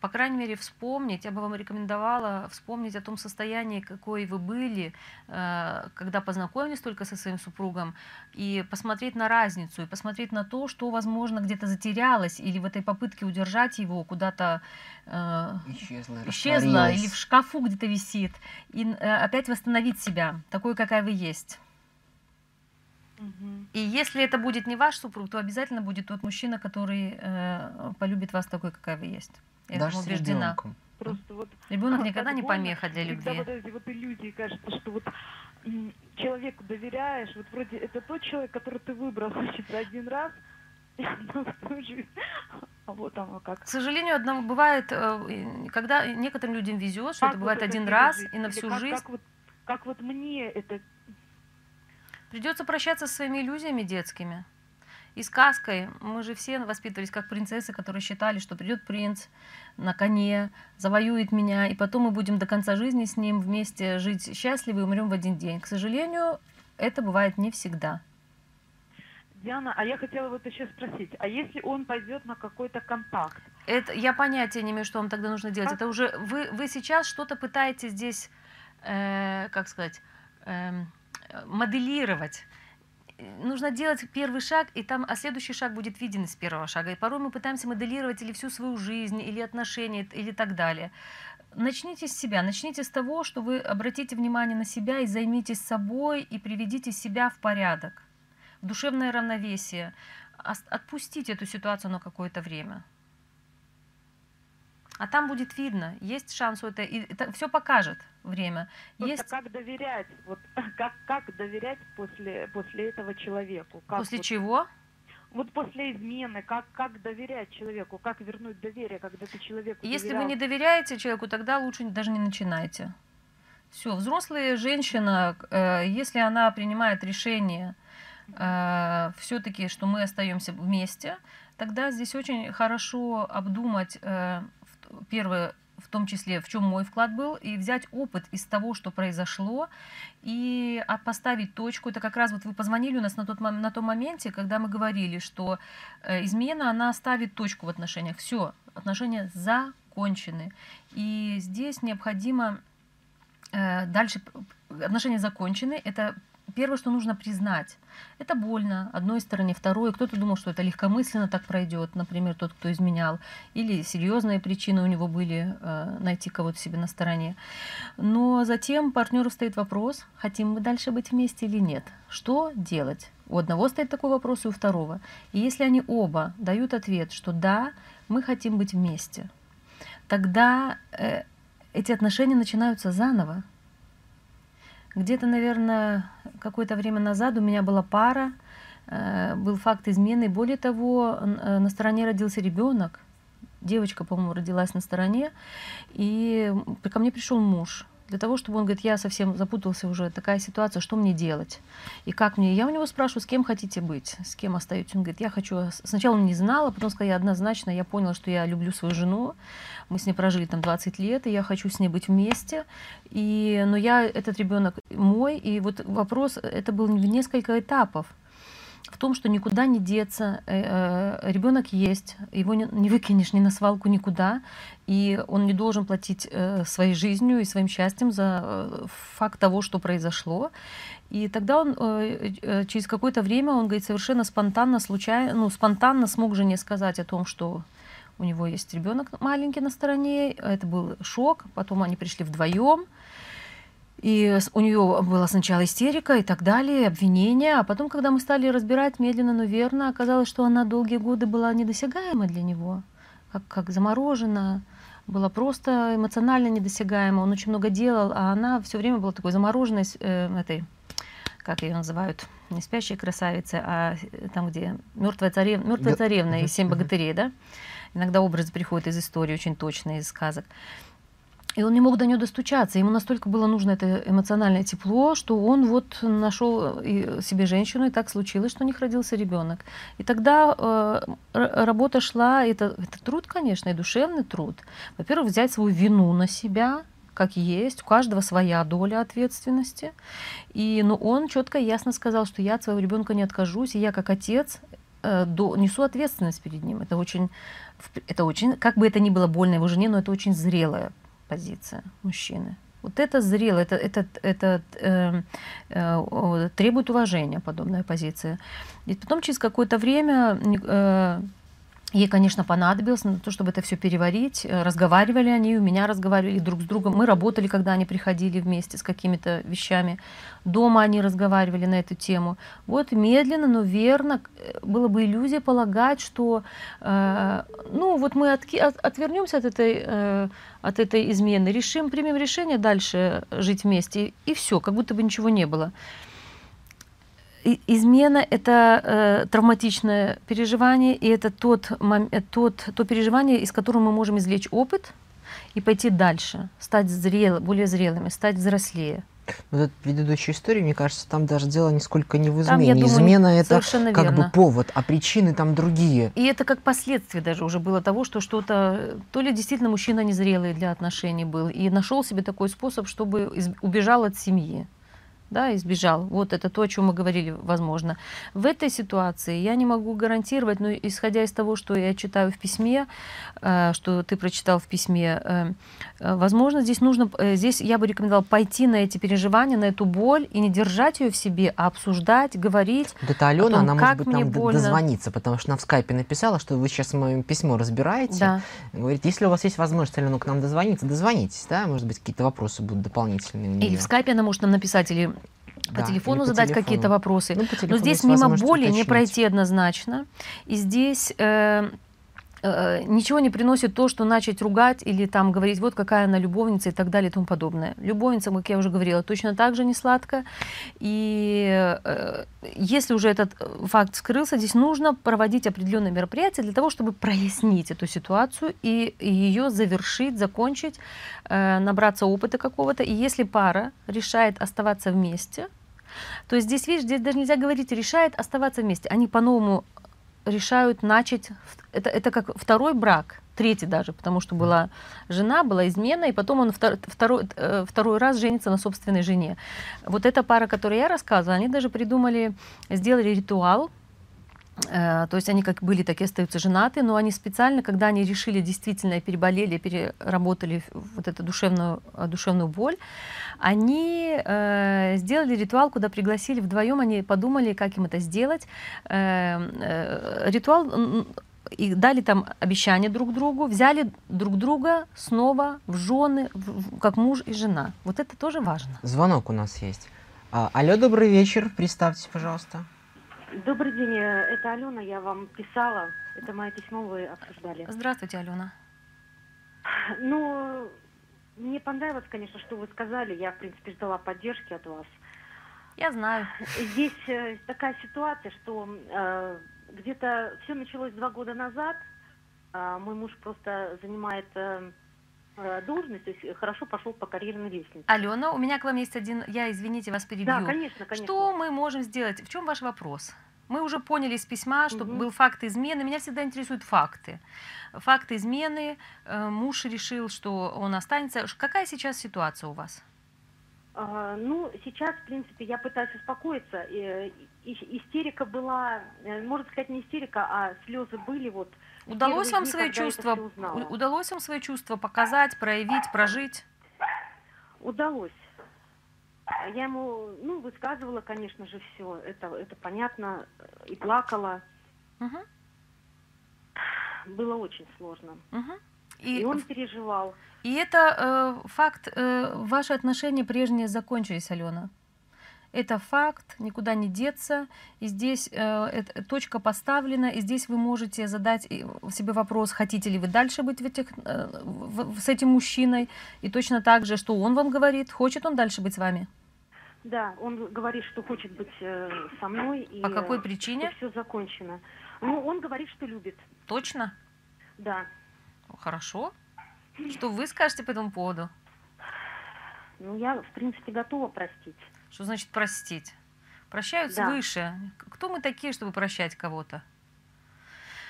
по крайней мере, вспомнить, я бы вам рекомендовала вспомнить о том состоянии, какой вы были, э, когда познакомились только со своим супругом, и посмотреть на разницу, и посмотреть на то, что, возможно, где-то затерялось, или в этой попытке удержать его куда-то э, исчезла, растворилась. или в шкафу где-то висит, и э, опять восстановить себя, такой, какая вы есть. И если это будет не ваш супруг, то обязательно будет тот мужчина, который э, полюбит вас такой, какая вы есть. Я Даже этом с убеждена. ребенком. Просто вот Ребенок никогда не помеха для любви. вот эти вот иллюзии, кажется, что вот человеку доверяешь, вот вроде это тот человек, который ты выбрал, значит, один раз, жизнь. А вот оно как. К сожалению, одного бывает, э, когда некоторым людям везет, что Как это вот бывает один пережить? раз и на всю как, жизнь. Как вот, как вот мне это Придется прощаться со своими иллюзиями детскими. И сказкой мы же все воспитывались как принцессы, которые считали, что придет принц на коне, завоюет меня, и потом мы будем до конца жизни с ним вместе жить счастливы и умрем в один день. К сожалению, это бывает не всегда. Диана, а я хотела вот еще спросить, а если он пойдет на какой-то контакт? Это, я понятия не имею, что вам тогда нужно делать. Как? Это уже вы, вы сейчас что-то пытаетесь здесь, э, как сказать, э, моделировать. Нужно делать первый шаг, и там, а следующий шаг будет виден из первого шага. И порой мы пытаемся моделировать или всю свою жизнь, или отношения, или так далее. Начните с себя, начните с того, что вы обратите внимание на себя и займитесь собой, и приведите себя в порядок, в душевное равновесие. Отпустите эту ситуацию на какое-то время. А там будет видно, есть шанс у это, и это все покажет время. Просто Есть как доверять, вот как, как доверять после, после этого человеку? Как после вот, чего? Вот после измены, как, как доверять человеку, как вернуть доверие, когда ты человеку Если вы доверял? не доверяете человеку, тогда лучше даже не начинайте. Все, взрослая женщина, э, если она принимает решение все-таки, что мы остаемся вместе, тогда здесь очень хорошо обдумать э, первое, в том числе, в чем мой вклад был, и взять опыт из того, что произошло, и а, поставить точку. Это как раз вот вы позвонили у нас на, тот, на том моменте, когда мы говорили, что э, измена, она ставит точку в отношениях. Все, отношения закончены. И здесь необходимо э, дальше отношения закончены. Это первое, что нужно признать. Это больно одной стороне, второй. Кто-то думал, что это легкомысленно так пройдет, например, тот, кто изменял, или серьезные причины у него были э, найти кого-то себе на стороне. Но затем партнеру стоит вопрос, хотим мы дальше быть вместе или нет. Что делать? У одного стоит такой вопрос, и у второго. И если они оба дают ответ, что да, мы хотим быть вместе, тогда э, эти отношения начинаются заново. Где-то, наверное, какое-то время назад у меня была пара, э, был факт измены. Более того, э, на стороне родился ребенок. Девочка, по-моему, родилась на стороне. И ко мне пришел муж для того, чтобы он говорит, я совсем запутался уже, такая ситуация, что мне делать? И как мне? Я у него спрашиваю, с кем хотите быть, с кем остаетесь? Он говорит, я хочу... Сначала он не знал, а потом сказал, я однозначно, я поняла, что я люблю свою жену, мы с ней прожили там 20 лет, и я хочу с ней быть вместе. И, но я, этот ребенок мой, и вот вопрос, это был в несколько этапов. В том, что никуда не деться, ребенок есть, его не, не выкинешь ни на свалку никуда, и он не должен платить э, своей жизнью и своим счастьем за э, факт того, что произошло. И тогда он э, э, через какое-то время, он говорит, совершенно спонтанно, случайно, ну, спонтанно смог жене сказать о том, что у него есть ребенок маленький на стороне. Это был шок. Потом они пришли вдвоем. И у нее была сначала истерика и так далее, обвинения. А потом, когда мы стали разбирать медленно, но верно, оказалось, что она долгие годы была недосягаема для него, как, как заморожена, была просто эмоционально недосягаема. Он очень много делал, а она все время была такой замороженной, э, этой, как ее называют, не спящей красавицей, а э, там, где мертвая царевна, мертвая царевна из «Семь богатырей», да? Иногда образы приходят из истории, очень точные, из сказок. И он не мог до нее достучаться. Ему настолько было нужно это эмоциональное тепло, что он вот нашел и себе женщину, и так случилось, что у них родился ребенок. И тогда э, работа шла, это, это труд, конечно, и душевный труд. Во-первых, взять свою вину на себя, как есть, у каждого своя доля ответственности. И, но он четко и ясно сказал, что я от своего ребенка не откажусь, и я как отец э, несу ответственность перед ним. Это очень, это очень, как бы это ни было больно его жене, но это очень зрелая позиция мужчины. Вот это зрело, это, это, это э, э, о, требует уважения подобная позиция. И потом через какое-то время э, Ей, конечно, понадобилось на то, чтобы это все переварить. Э, разговаривали они, у меня разговаривали друг с другом. Мы работали, когда они приходили вместе с какими-то вещами. Дома они разговаривали на эту тему. Вот медленно, но верно э, было бы иллюзия полагать, что э, ну вот мы от, от, отвернемся от этой, э, от этой измены, решим, примем решение дальше жить вместе, и все, как будто бы ничего не было измена – это э, травматичное переживание, и это тот, э, тот, то переживание, из которого мы можем извлечь опыт и пойти дальше, стать зрел, более зрелыми, стать взрослее. Вот эта предыдущая история, мне кажется, там даже дело нисколько не в измене. Там, думаю, Измена – это как верно. бы повод, а причины там другие. И это как последствие даже уже было того, что что-то, то ли действительно мужчина незрелый для отношений был, и нашел себе такой способ, чтобы убежал от семьи да, избежал. Вот это то, о чем мы говорили, возможно. В этой ситуации я не могу гарантировать, но исходя из того, что я читаю в письме, э, что ты прочитал в письме, э, э, возможно, здесь нужно, здесь я бы рекомендовала пойти на эти переживания, на эту боль и не держать ее в себе, а обсуждать, говорить. Вот это Алена, том, она может быть нам больно. дозвониться, потому что она в скайпе написала, что вы сейчас мое письмо разбираете. Да. Говорит, если у вас есть возможность, Алена, к нам дозвониться, дозвонитесь, да, может быть, какие-то вопросы будут дополнительные. Или в скайпе она может нам написать, или по да, телефону задать какие-то вопросы. Ну, Но здесь мимо боли уточнить. не пройти однозначно. И здесь э, э, ничего не приносит то, что начать ругать или там говорить, вот какая она любовница и так далее и тому подобное. Любовница, как я уже говорила, точно так же не сладко. И э, если уже этот факт скрылся, здесь нужно проводить определенные мероприятия для того, чтобы прояснить эту ситуацию и, и ее завершить, закончить, э, набраться опыта какого-то. И если пара решает оставаться вместе, то есть здесь, видишь, здесь даже нельзя говорить, решает оставаться вместе. Они по-новому решают начать, это, это как второй брак, третий даже, потому что была жена, была измена, и потом он втор, второй, э, второй раз женится на собственной жене. Вот эта пара, которую я рассказывала, они даже придумали, сделали ритуал, то есть они как были, так и остаются женаты, но они специально, когда они решили действительно переболели, переработали вот эту душевную, э, душевную боль, они э, сделали ритуал, куда пригласили вдвоем, они подумали, как им это сделать. Э, э, ритуал и дали там обещание друг другу, взяли друг друга снова в жены, в, как муж и жена. Вот это тоже важно. Звонок у нас есть. А, алло, добрый вечер, представьтесь, пожалуйста. Добрый день, э, это Алена, я вам писала. Это мое письмо вы обсуждали. Здравствуйте, Алена. Ну, мне понравилось, конечно, что вы сказали. Я, в принципе, ждала поддержки от вас. Я знаю. Здесь э, такая ситуация, что э, где-то все началось два года назад. Э, мой муж просто занимает э, Э, должность, то есть хорошо пошел по карьерной лестнице. Алена, у меня к вам есть один, я, извините, вас перебью. Да, конечно, конечно. Что мы можем сделать? В чем ваш вопрос? Мы уже поняли из письма, что угу. был факт измены. Меня всегда интересуют факты. Факты измены. Э, муж решил, что он останется. Какая сейчас ситуация у вас? А, ну, сейчас, в принципе, я пытаюсь успокоиться. истерика была, э, можно сказать, не истерика, а слезы были вот Удалось вам свои чувства, удалось вам свои чувства показать, проявить, прожить? Удалось. Я ему, ну, высказывала, конечно же, все. Это, это понятно. И плакала. Угу. Было очень сложно. Угу. И, и он переживал. И это э, факт, э, ваши отношения прежние закончились, Алена. Это факт, никуда не деться. И здесь э, это, точка поставлена, и здесь вы можете задать себе вопрос, хотите ли вы дальше быть в этих, э, в, с этим мужчиной. И точно так же, что он вам говорит, хочет он дальше быть с вами? Да, он говорит, что хочет быть э, со мной. И, По какой причине? Все закончено. Ну, он говорит, что любит. Точно? Да. Хорошо. Что вы скажете по этому поводу? Ну, я, в принципе, готова простить. Что значит простить? Прощают да. свыше. Кто мы такие, чтобы прощать кого-то?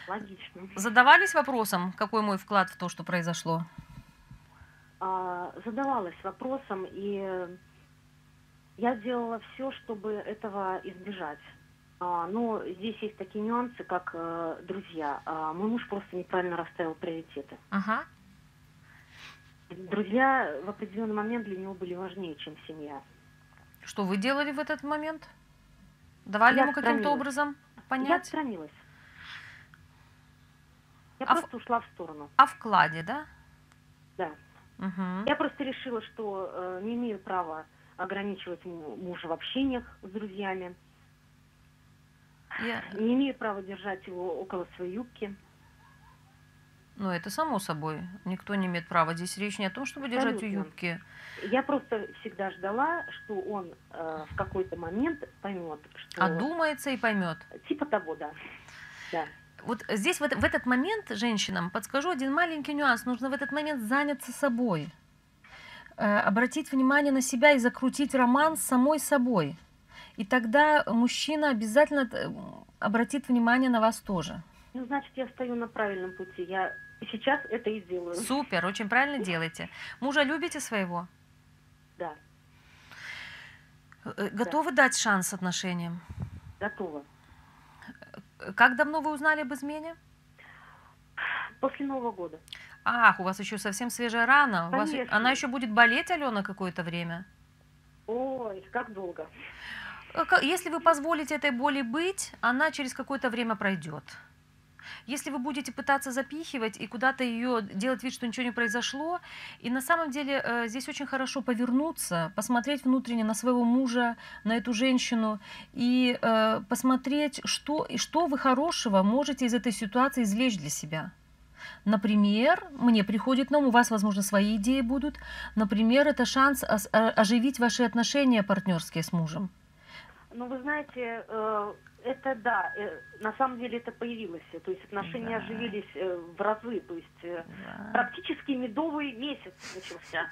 Логично. Задавались вопросом, какой мой вклад в то, что произошло? А, задавалась вопросом, и я делала все, чтобы этого избежать. А, но здесь есть такие нюансы, как э, друзья. А, мой муж просто неправильно расставил приоритеты. Ага. Друзья в определенный момент для него были важнее, чем семья. Что вы делали в этот момент? Давали я ему каким-то образом понять? Я отстранилась. А просто ушла в сторону. О вкладе, да? Да. Мгм. Я просто решила, что э, не имею права ограничивать му- мужа в общениях с друзьями, Я- не имею права держать его около своей юбки. Ну, это само собой. Никто не имеет права. Здесь речь не о том, чтобы держать у Абсолютно. юбки. Я просто всегда ждала, что он э, в какой-то момент поймет, что Одумается и поймет. типа того, да. Да. Вот здесь, в, это- в этот момент, женщинам, подскажу один маленький нюанс. Нужно в этот момент заняться собой. Э, обратить внимание на себя и закрутить роман с самой собой. И тогда мужчина обязательно э, обратит внимание на вас тоже. Ну, значит, я стою на правильном пути. Я сейчас это и делаю. Супер, очень правильно делаете. Мужа любите своего? Да, Э, Готовы дать шанс отношениям? готова. Как давно вы узнали об измене? После Нового года. Ах, у вас еще совсем свежая рана. У вас- Конечно. она еще будет болеть, Алена, какое-то время. Ой, как долго. Э, Если вы позволите этой боли быть, она через какое-то время пройдет. Если вы будете пытаться запихивать и куда-то ее делать вид, что ничего не произошло, и на самом деле э, здесь очень хорошо повернуться, посмотреть внутренне на своего мужа, на эту женщину и э, посмотреть, что, и что вы хорошего можете из этой ситуации извлечь для себя. Например, мне приходит на у вас, возможно, свои идеи будут. Например, это шанс о- оживить ваши отношения партнерские с мужем. Ну, вы знаете, э, это да, э, на самом деле это появилось. То есть отношения Да. оживились э, в разы. То есть Да. практически медовый месяц начался.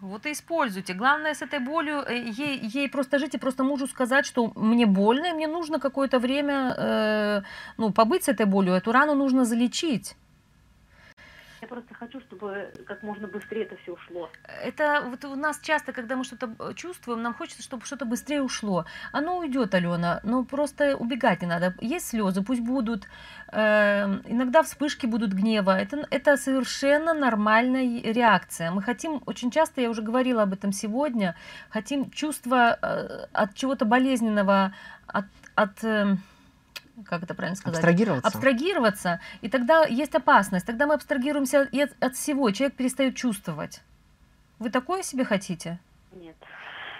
Вот и используйте. Главное с этой болью ей, ей просто жить и просто мужу сказать, что мне больно, и мне нужно какое-то время э, ну, побыть с этой болью. Эту рану нужно залечить. Я просто хочу, чтобы как можно быстрее это все ушло. Это вот у нас часто, когда мы что-то э, чувствуем, нам хочется, чтобы что-то быстрее ушло. Оно уйдет, Алена, но просто убегать не надо. Есть слезы, пусть будут. Э, иногда вспышки будут гнева. Это, это совершенно нормальная реакция. Мы хотим, очень часто, я уже говорила об этом сегодня, хотим чувства э, от чего-то болезненного, от, от э, как это правильно сказать? Абстрагироваться. абстрагироваться, и тогда есть опасность. Тогда мы абстрагируемся и от, от всего, человек перестает чувствовать. Вы такое себе хотите? Нет.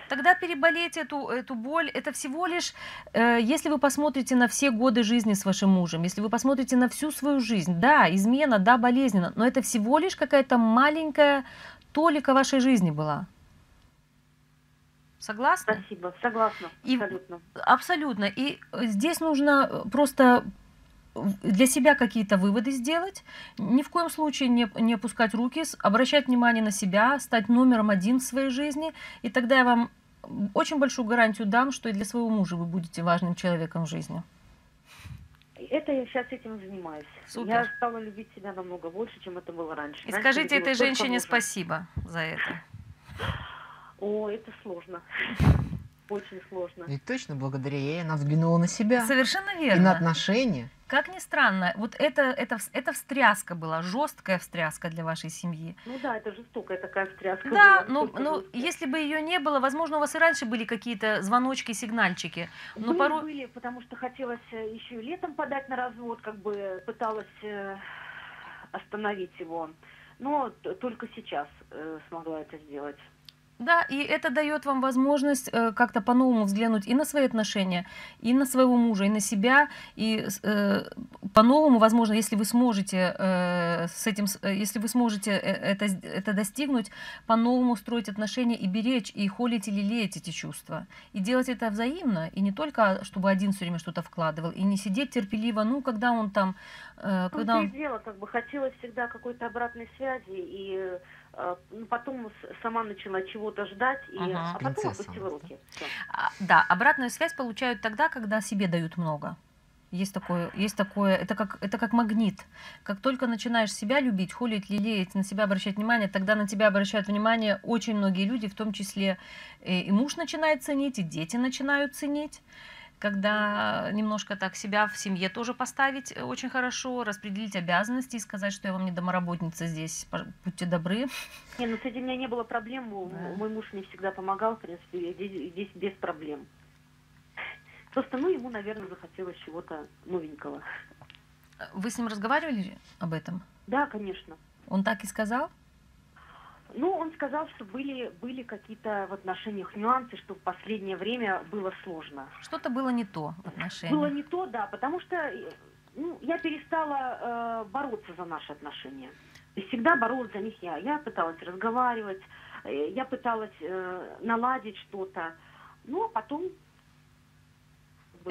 Тогда переболеть эту, эту боль, это всего лишь, э, если вы посмотрите на все годы жизни с вашим мужем, если вы посмотрите на всю свою жизнь, да, измена, да, болезненно, но это всего лишь какая-то маленькая толика вашей жизни была. Согласны? Спасибо, согласна, И- абсолютно. Абсолютно. И э, здесь нужно э, просто в- для себя какие-то выводы сделать. Ни в коем случае не, не опускать руки, обращать внимание на себя, стать номером один в своей жизни. И тогда я вам очень большую гарантию дам, что и для своего мужа вы будете важным человеком в жизни. Это я сейчас этим занимаюсь. Супер. Я стала любить себя намного больше, чем это было раньше. И Раньше скажите этой женщине спасибо за это. О, это сложно. Очень сложно. Ведь точно благодаря ей она взглянула на себя Совершенно и на верно. отношения. Как ни странно, вот это, это, это встряска была, жесткая встряска для вашей семьи. Ну да, это жестокая такая встряска. Да, была, ну, настолько ну жесткая. если бы ее не было, возможно, у вас и раньше были какие-то звоночки, сигнальчики. но Были, порой- были, потому что хотелось э, еще и летом подать на развод, как бы пыталась э, остановить его. Но только сейчас э, смогла это сделать. Да, и это дает вам возможность э, как-то по-новому взглянуть и на свои отношения, и на своего мужа, и на себя, и э, по-новому, возможно, если вы сможете э, с этим, э, если вы сможете э, это, это достигнуть, по-новому строить отношения и беречь, и холить и лелеять эти чувства. И делать это взаимно, и не только, чтобы один все время что-то вкладывал, и не сидеть терпеливо, ну, когда он там, э, Ну, когда он... дело, как бы хотелось всегда какой-то обратной связи, и ну, потом сама начала чего-то ждать, и, Ага. а потом Принцесса опустила руки. А, Да, обратную связь получают тогда, когда себе дают много. Есть такое, есть такое, это как, это как магнит. Как только начинаешь себя любить, холить, лелеять, на себя обращать внимание, тогда на тебя обращают внимание очень многие люди, в том числе э, и муж начинает ценить, и дети начинают ценить. Когда немножко так себя в семье тоже поставить э, очень хорошо, распределить обязанности и сказать, что я вам не домоработница здесь, будьте добры. Не, ну среди меня не было проблем, Да. мой муж мне всегда помогал, в принципе, и здесь, здесь без проблем. Просто, ну, ему, наверное, захотелось чего-то новенького. Вы с ним разговаривали об этом? Да, конечно. Он так и сказал? Ну, он сказал, что были, были какие-то в отношениях нюансы, что в последнее время было сложно. Что-то было не то в отношениях. Было не то, да, потому что э, ну, я перестала э, бороться за наши отношения. И всегда боролась за них я. Я пыталась разговаривать, э, я пыталась э, наладить что-то. Ну, а потом...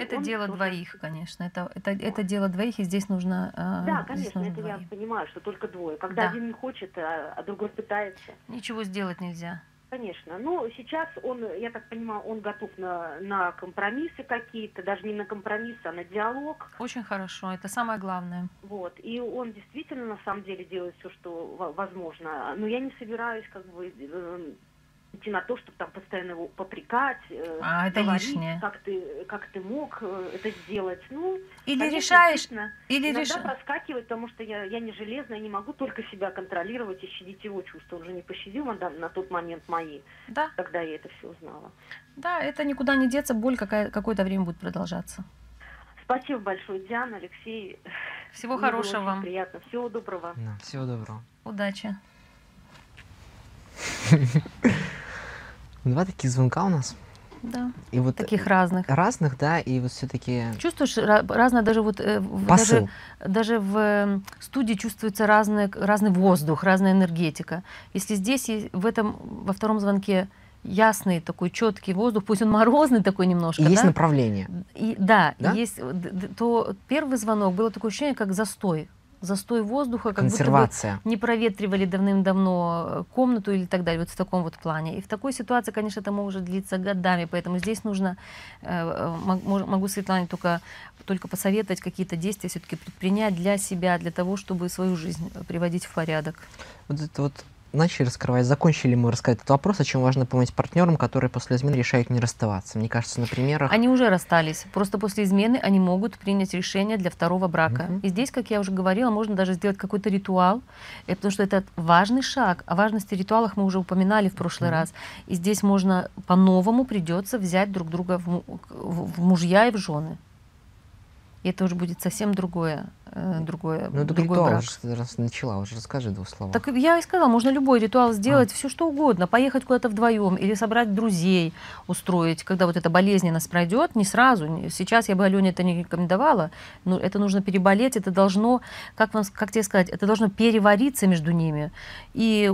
Это он дело тоже- двоих, конечно. Это, это, это дело двоих, и здесь нужно... э, Да, конечно, нужно это я двоих. понимаю, что только двое. Когда Да. один не хочет, а, а другой пытается. Ничего сделать нельзя. Конечно. Ну, сейчас он, я так понимаю, он готов на, на компромиссы какие-то, даже не на компромиссы, а на диалог. Очень хорошо, это самое главное. Вот. И он действительно, на самом деле, делает все, что во- возможно. Но я не собираюсь, как бы, э, идти на то, чтобы там постоянно его попрекать, э, А, это говорить, лишнее. как ты, как ты мог э, это сделать. Ну, Или конечно, решаешь, или Иногда решаешь... проскакивает, потому что я, я не железная, не могу только себя контролировать и щадить его чувства. Он же не пощадил на, на тот момент мои, Да, когда я это все узнала. да, это никуда не деться, боль какая, какое-то время будет продолжаться. Спасибо большое, Диана, Алексей. Всего Мне хорошего вам. Приятно. Всего доброго. Да, всего доброго. Удачи. Два таких звонка у нас. Да, И вот таких разных. разных, да, и вот все-таки Чувствуешь ра- разное, даже вот э, посыл. даже, даже в э, студии чувствуется разный, разный воздух, разная энергетика. Если здесь и в этом во втором звонке ясный такой четкий воздух, пусть он морозный такой немножко, И есть да? направление. И, да, Да? есть, э, то первый звонок было такое ощущение, как застой, застой воздуха, как будто бы не проветривали давным-давно э, комнату или так далее, вот в таком вот плане. И в такой ситуации, конечно, это может длиться годами, поэтому здесь нужно, э, э, могу Светлане только, только посоветовать какие-то действия все-таки предпринять для себя, для того, чтобы свою жизнь приводить в порядок. Вот это вот начали раскрывать, закончили мы рассказать этот вопрос, о чем важно помнить партнерам, которые после измены решают не расставаться. Мне кажется, на примерах Они уже расстались, просто после измены они могут принять решение для второго брака. Мгм. И здесь, как я уже говорила, можно даже сделать какой-то ритуал, потому что это важный шаг. О важности ритуалах мы уже упоминали в прошлый Мгм. раз. И здесь можно по-новому придется взять друг друга в, в- в мужья и в жены. И это уже будет совсем другое, э, другое, Ну, это другой ритуал брак. уже раз начала, уже расскажи в двух словах. Так я и сказала, можно любой ритуал сделать, все что угодно, поехать куда-то вдвоем или собрать друзей, устроить, когда вот эта болезненность пройдет, не сразу. Сейчас я бы Алене это не рекомендовала, но это нужно переболеть, это должно, как, вам, как тебе сказать, это должно перевариться между ними. И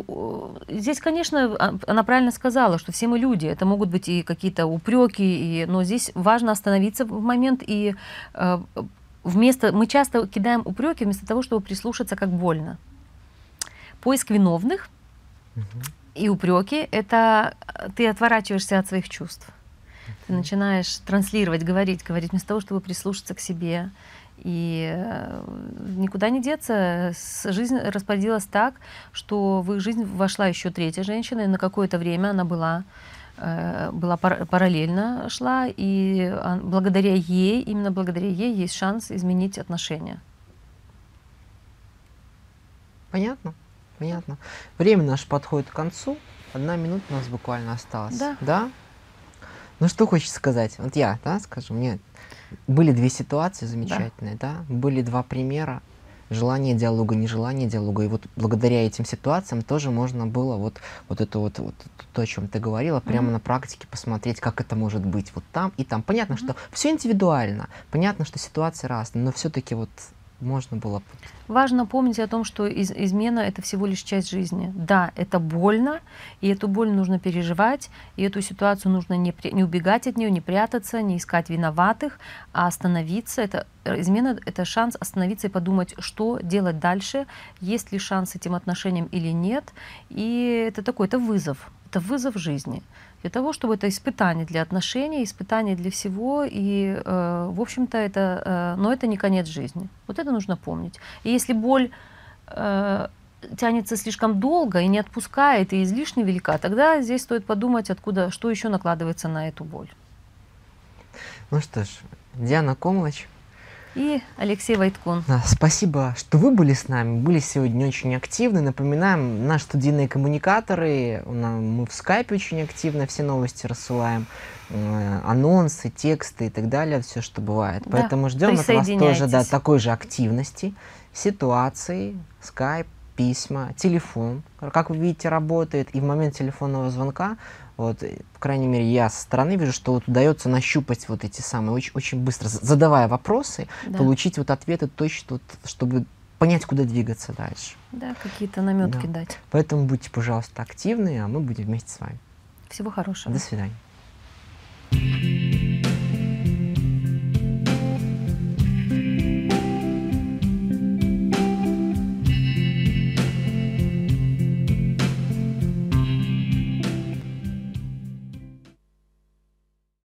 здесь, конечно, а- она правильно сказала, что все мы люди, это могут быть и какие-то упреки, и, но здесь важно остановиться в момент и э, вместо мы часто кидаем упреки вместо того, чтобы прислушаться, как больно. Поиск виновных Мгм. и упреки это э, ты отворачиваешься от своих чувств. Ты начинаешь транслировать, говорить, говорить вместо того, чтобы прислушаться к себе. И э, никуда не деться. Жизнь распорядилась так, что в их жизнь вошла еще третья женщина, и на какое-то время она была была пар- параллельно шла, и а, благодаря ей, именно благодаря ей есть шанс изменить отношения. Понятно? Понятно. Время наше подходит к концу. Одна минута у нас буквально осталась. Да. Да? Ну что хочется сказать? Вот я, да, скажу, мне были две ситуации замечательные, да? Были два примера. Желание диалога, нежелание диалога. И вот благодаря этим ситуациям тоже можно было вот, вот это вот, вот то, о чем ты говорила, прямо Мгм. на практике посмотреть, как это может быть вот там и там. Понятно, что все индивидуально, понятно, что ситуации разные, но все-таки вот можно было Важно помнить о том, что из- измена это всего лишь часть жизни. Да, это больно, и эту боль нужно переживать, и эту ситуацию нужно не, при- не убегать от нее, не прятаться, не искать виноватых, а остановиться. Это, э, измена — это шанс остановиться и подумать, что делать дальше, есть ли шанс этим отношениям или нет. И это такой, это вызов, это вызов жизни. Для того, чтобы это испытание для отношений, испытание для всего, и, э, в общем-то, это, э, но это не конец жизни. Вот это нужно помнить. И если боль э, тянется слишком долго и не отпускает, и излишне велика, тогда здесь стоит подумать, откуда, что еще накладывается на эту боль. Ну что ж, Диана Комлач, И Алексей Войткун. Спасибо, что вы были с нами, были сегодня очень активны. Напоминаем, наши студийные коммуникаторы, мы в скайпе очень активно все новости рассылаем, э, анонсы, тексты и так далее, все, что бывает. Да, Поэтому ждем от вас тоже да, такой же активности, ситуации, скайп, письма, телефон, как вы видите, работает. И в момент телефонного звонка, вот, э, по крайней мере, я со стороны вижу, что вот удается нащупать вот эти самые, очень, очень быстро, задавая вопросы, Да. получить вот ответы точно, вот, чтобы понять, куда двигаться дальше. Да, какие-то наметки Да. дать. Поэтому будьте, пожалуйста, активны, а мы будем вместе с вами. Всего хорошего. До свидания.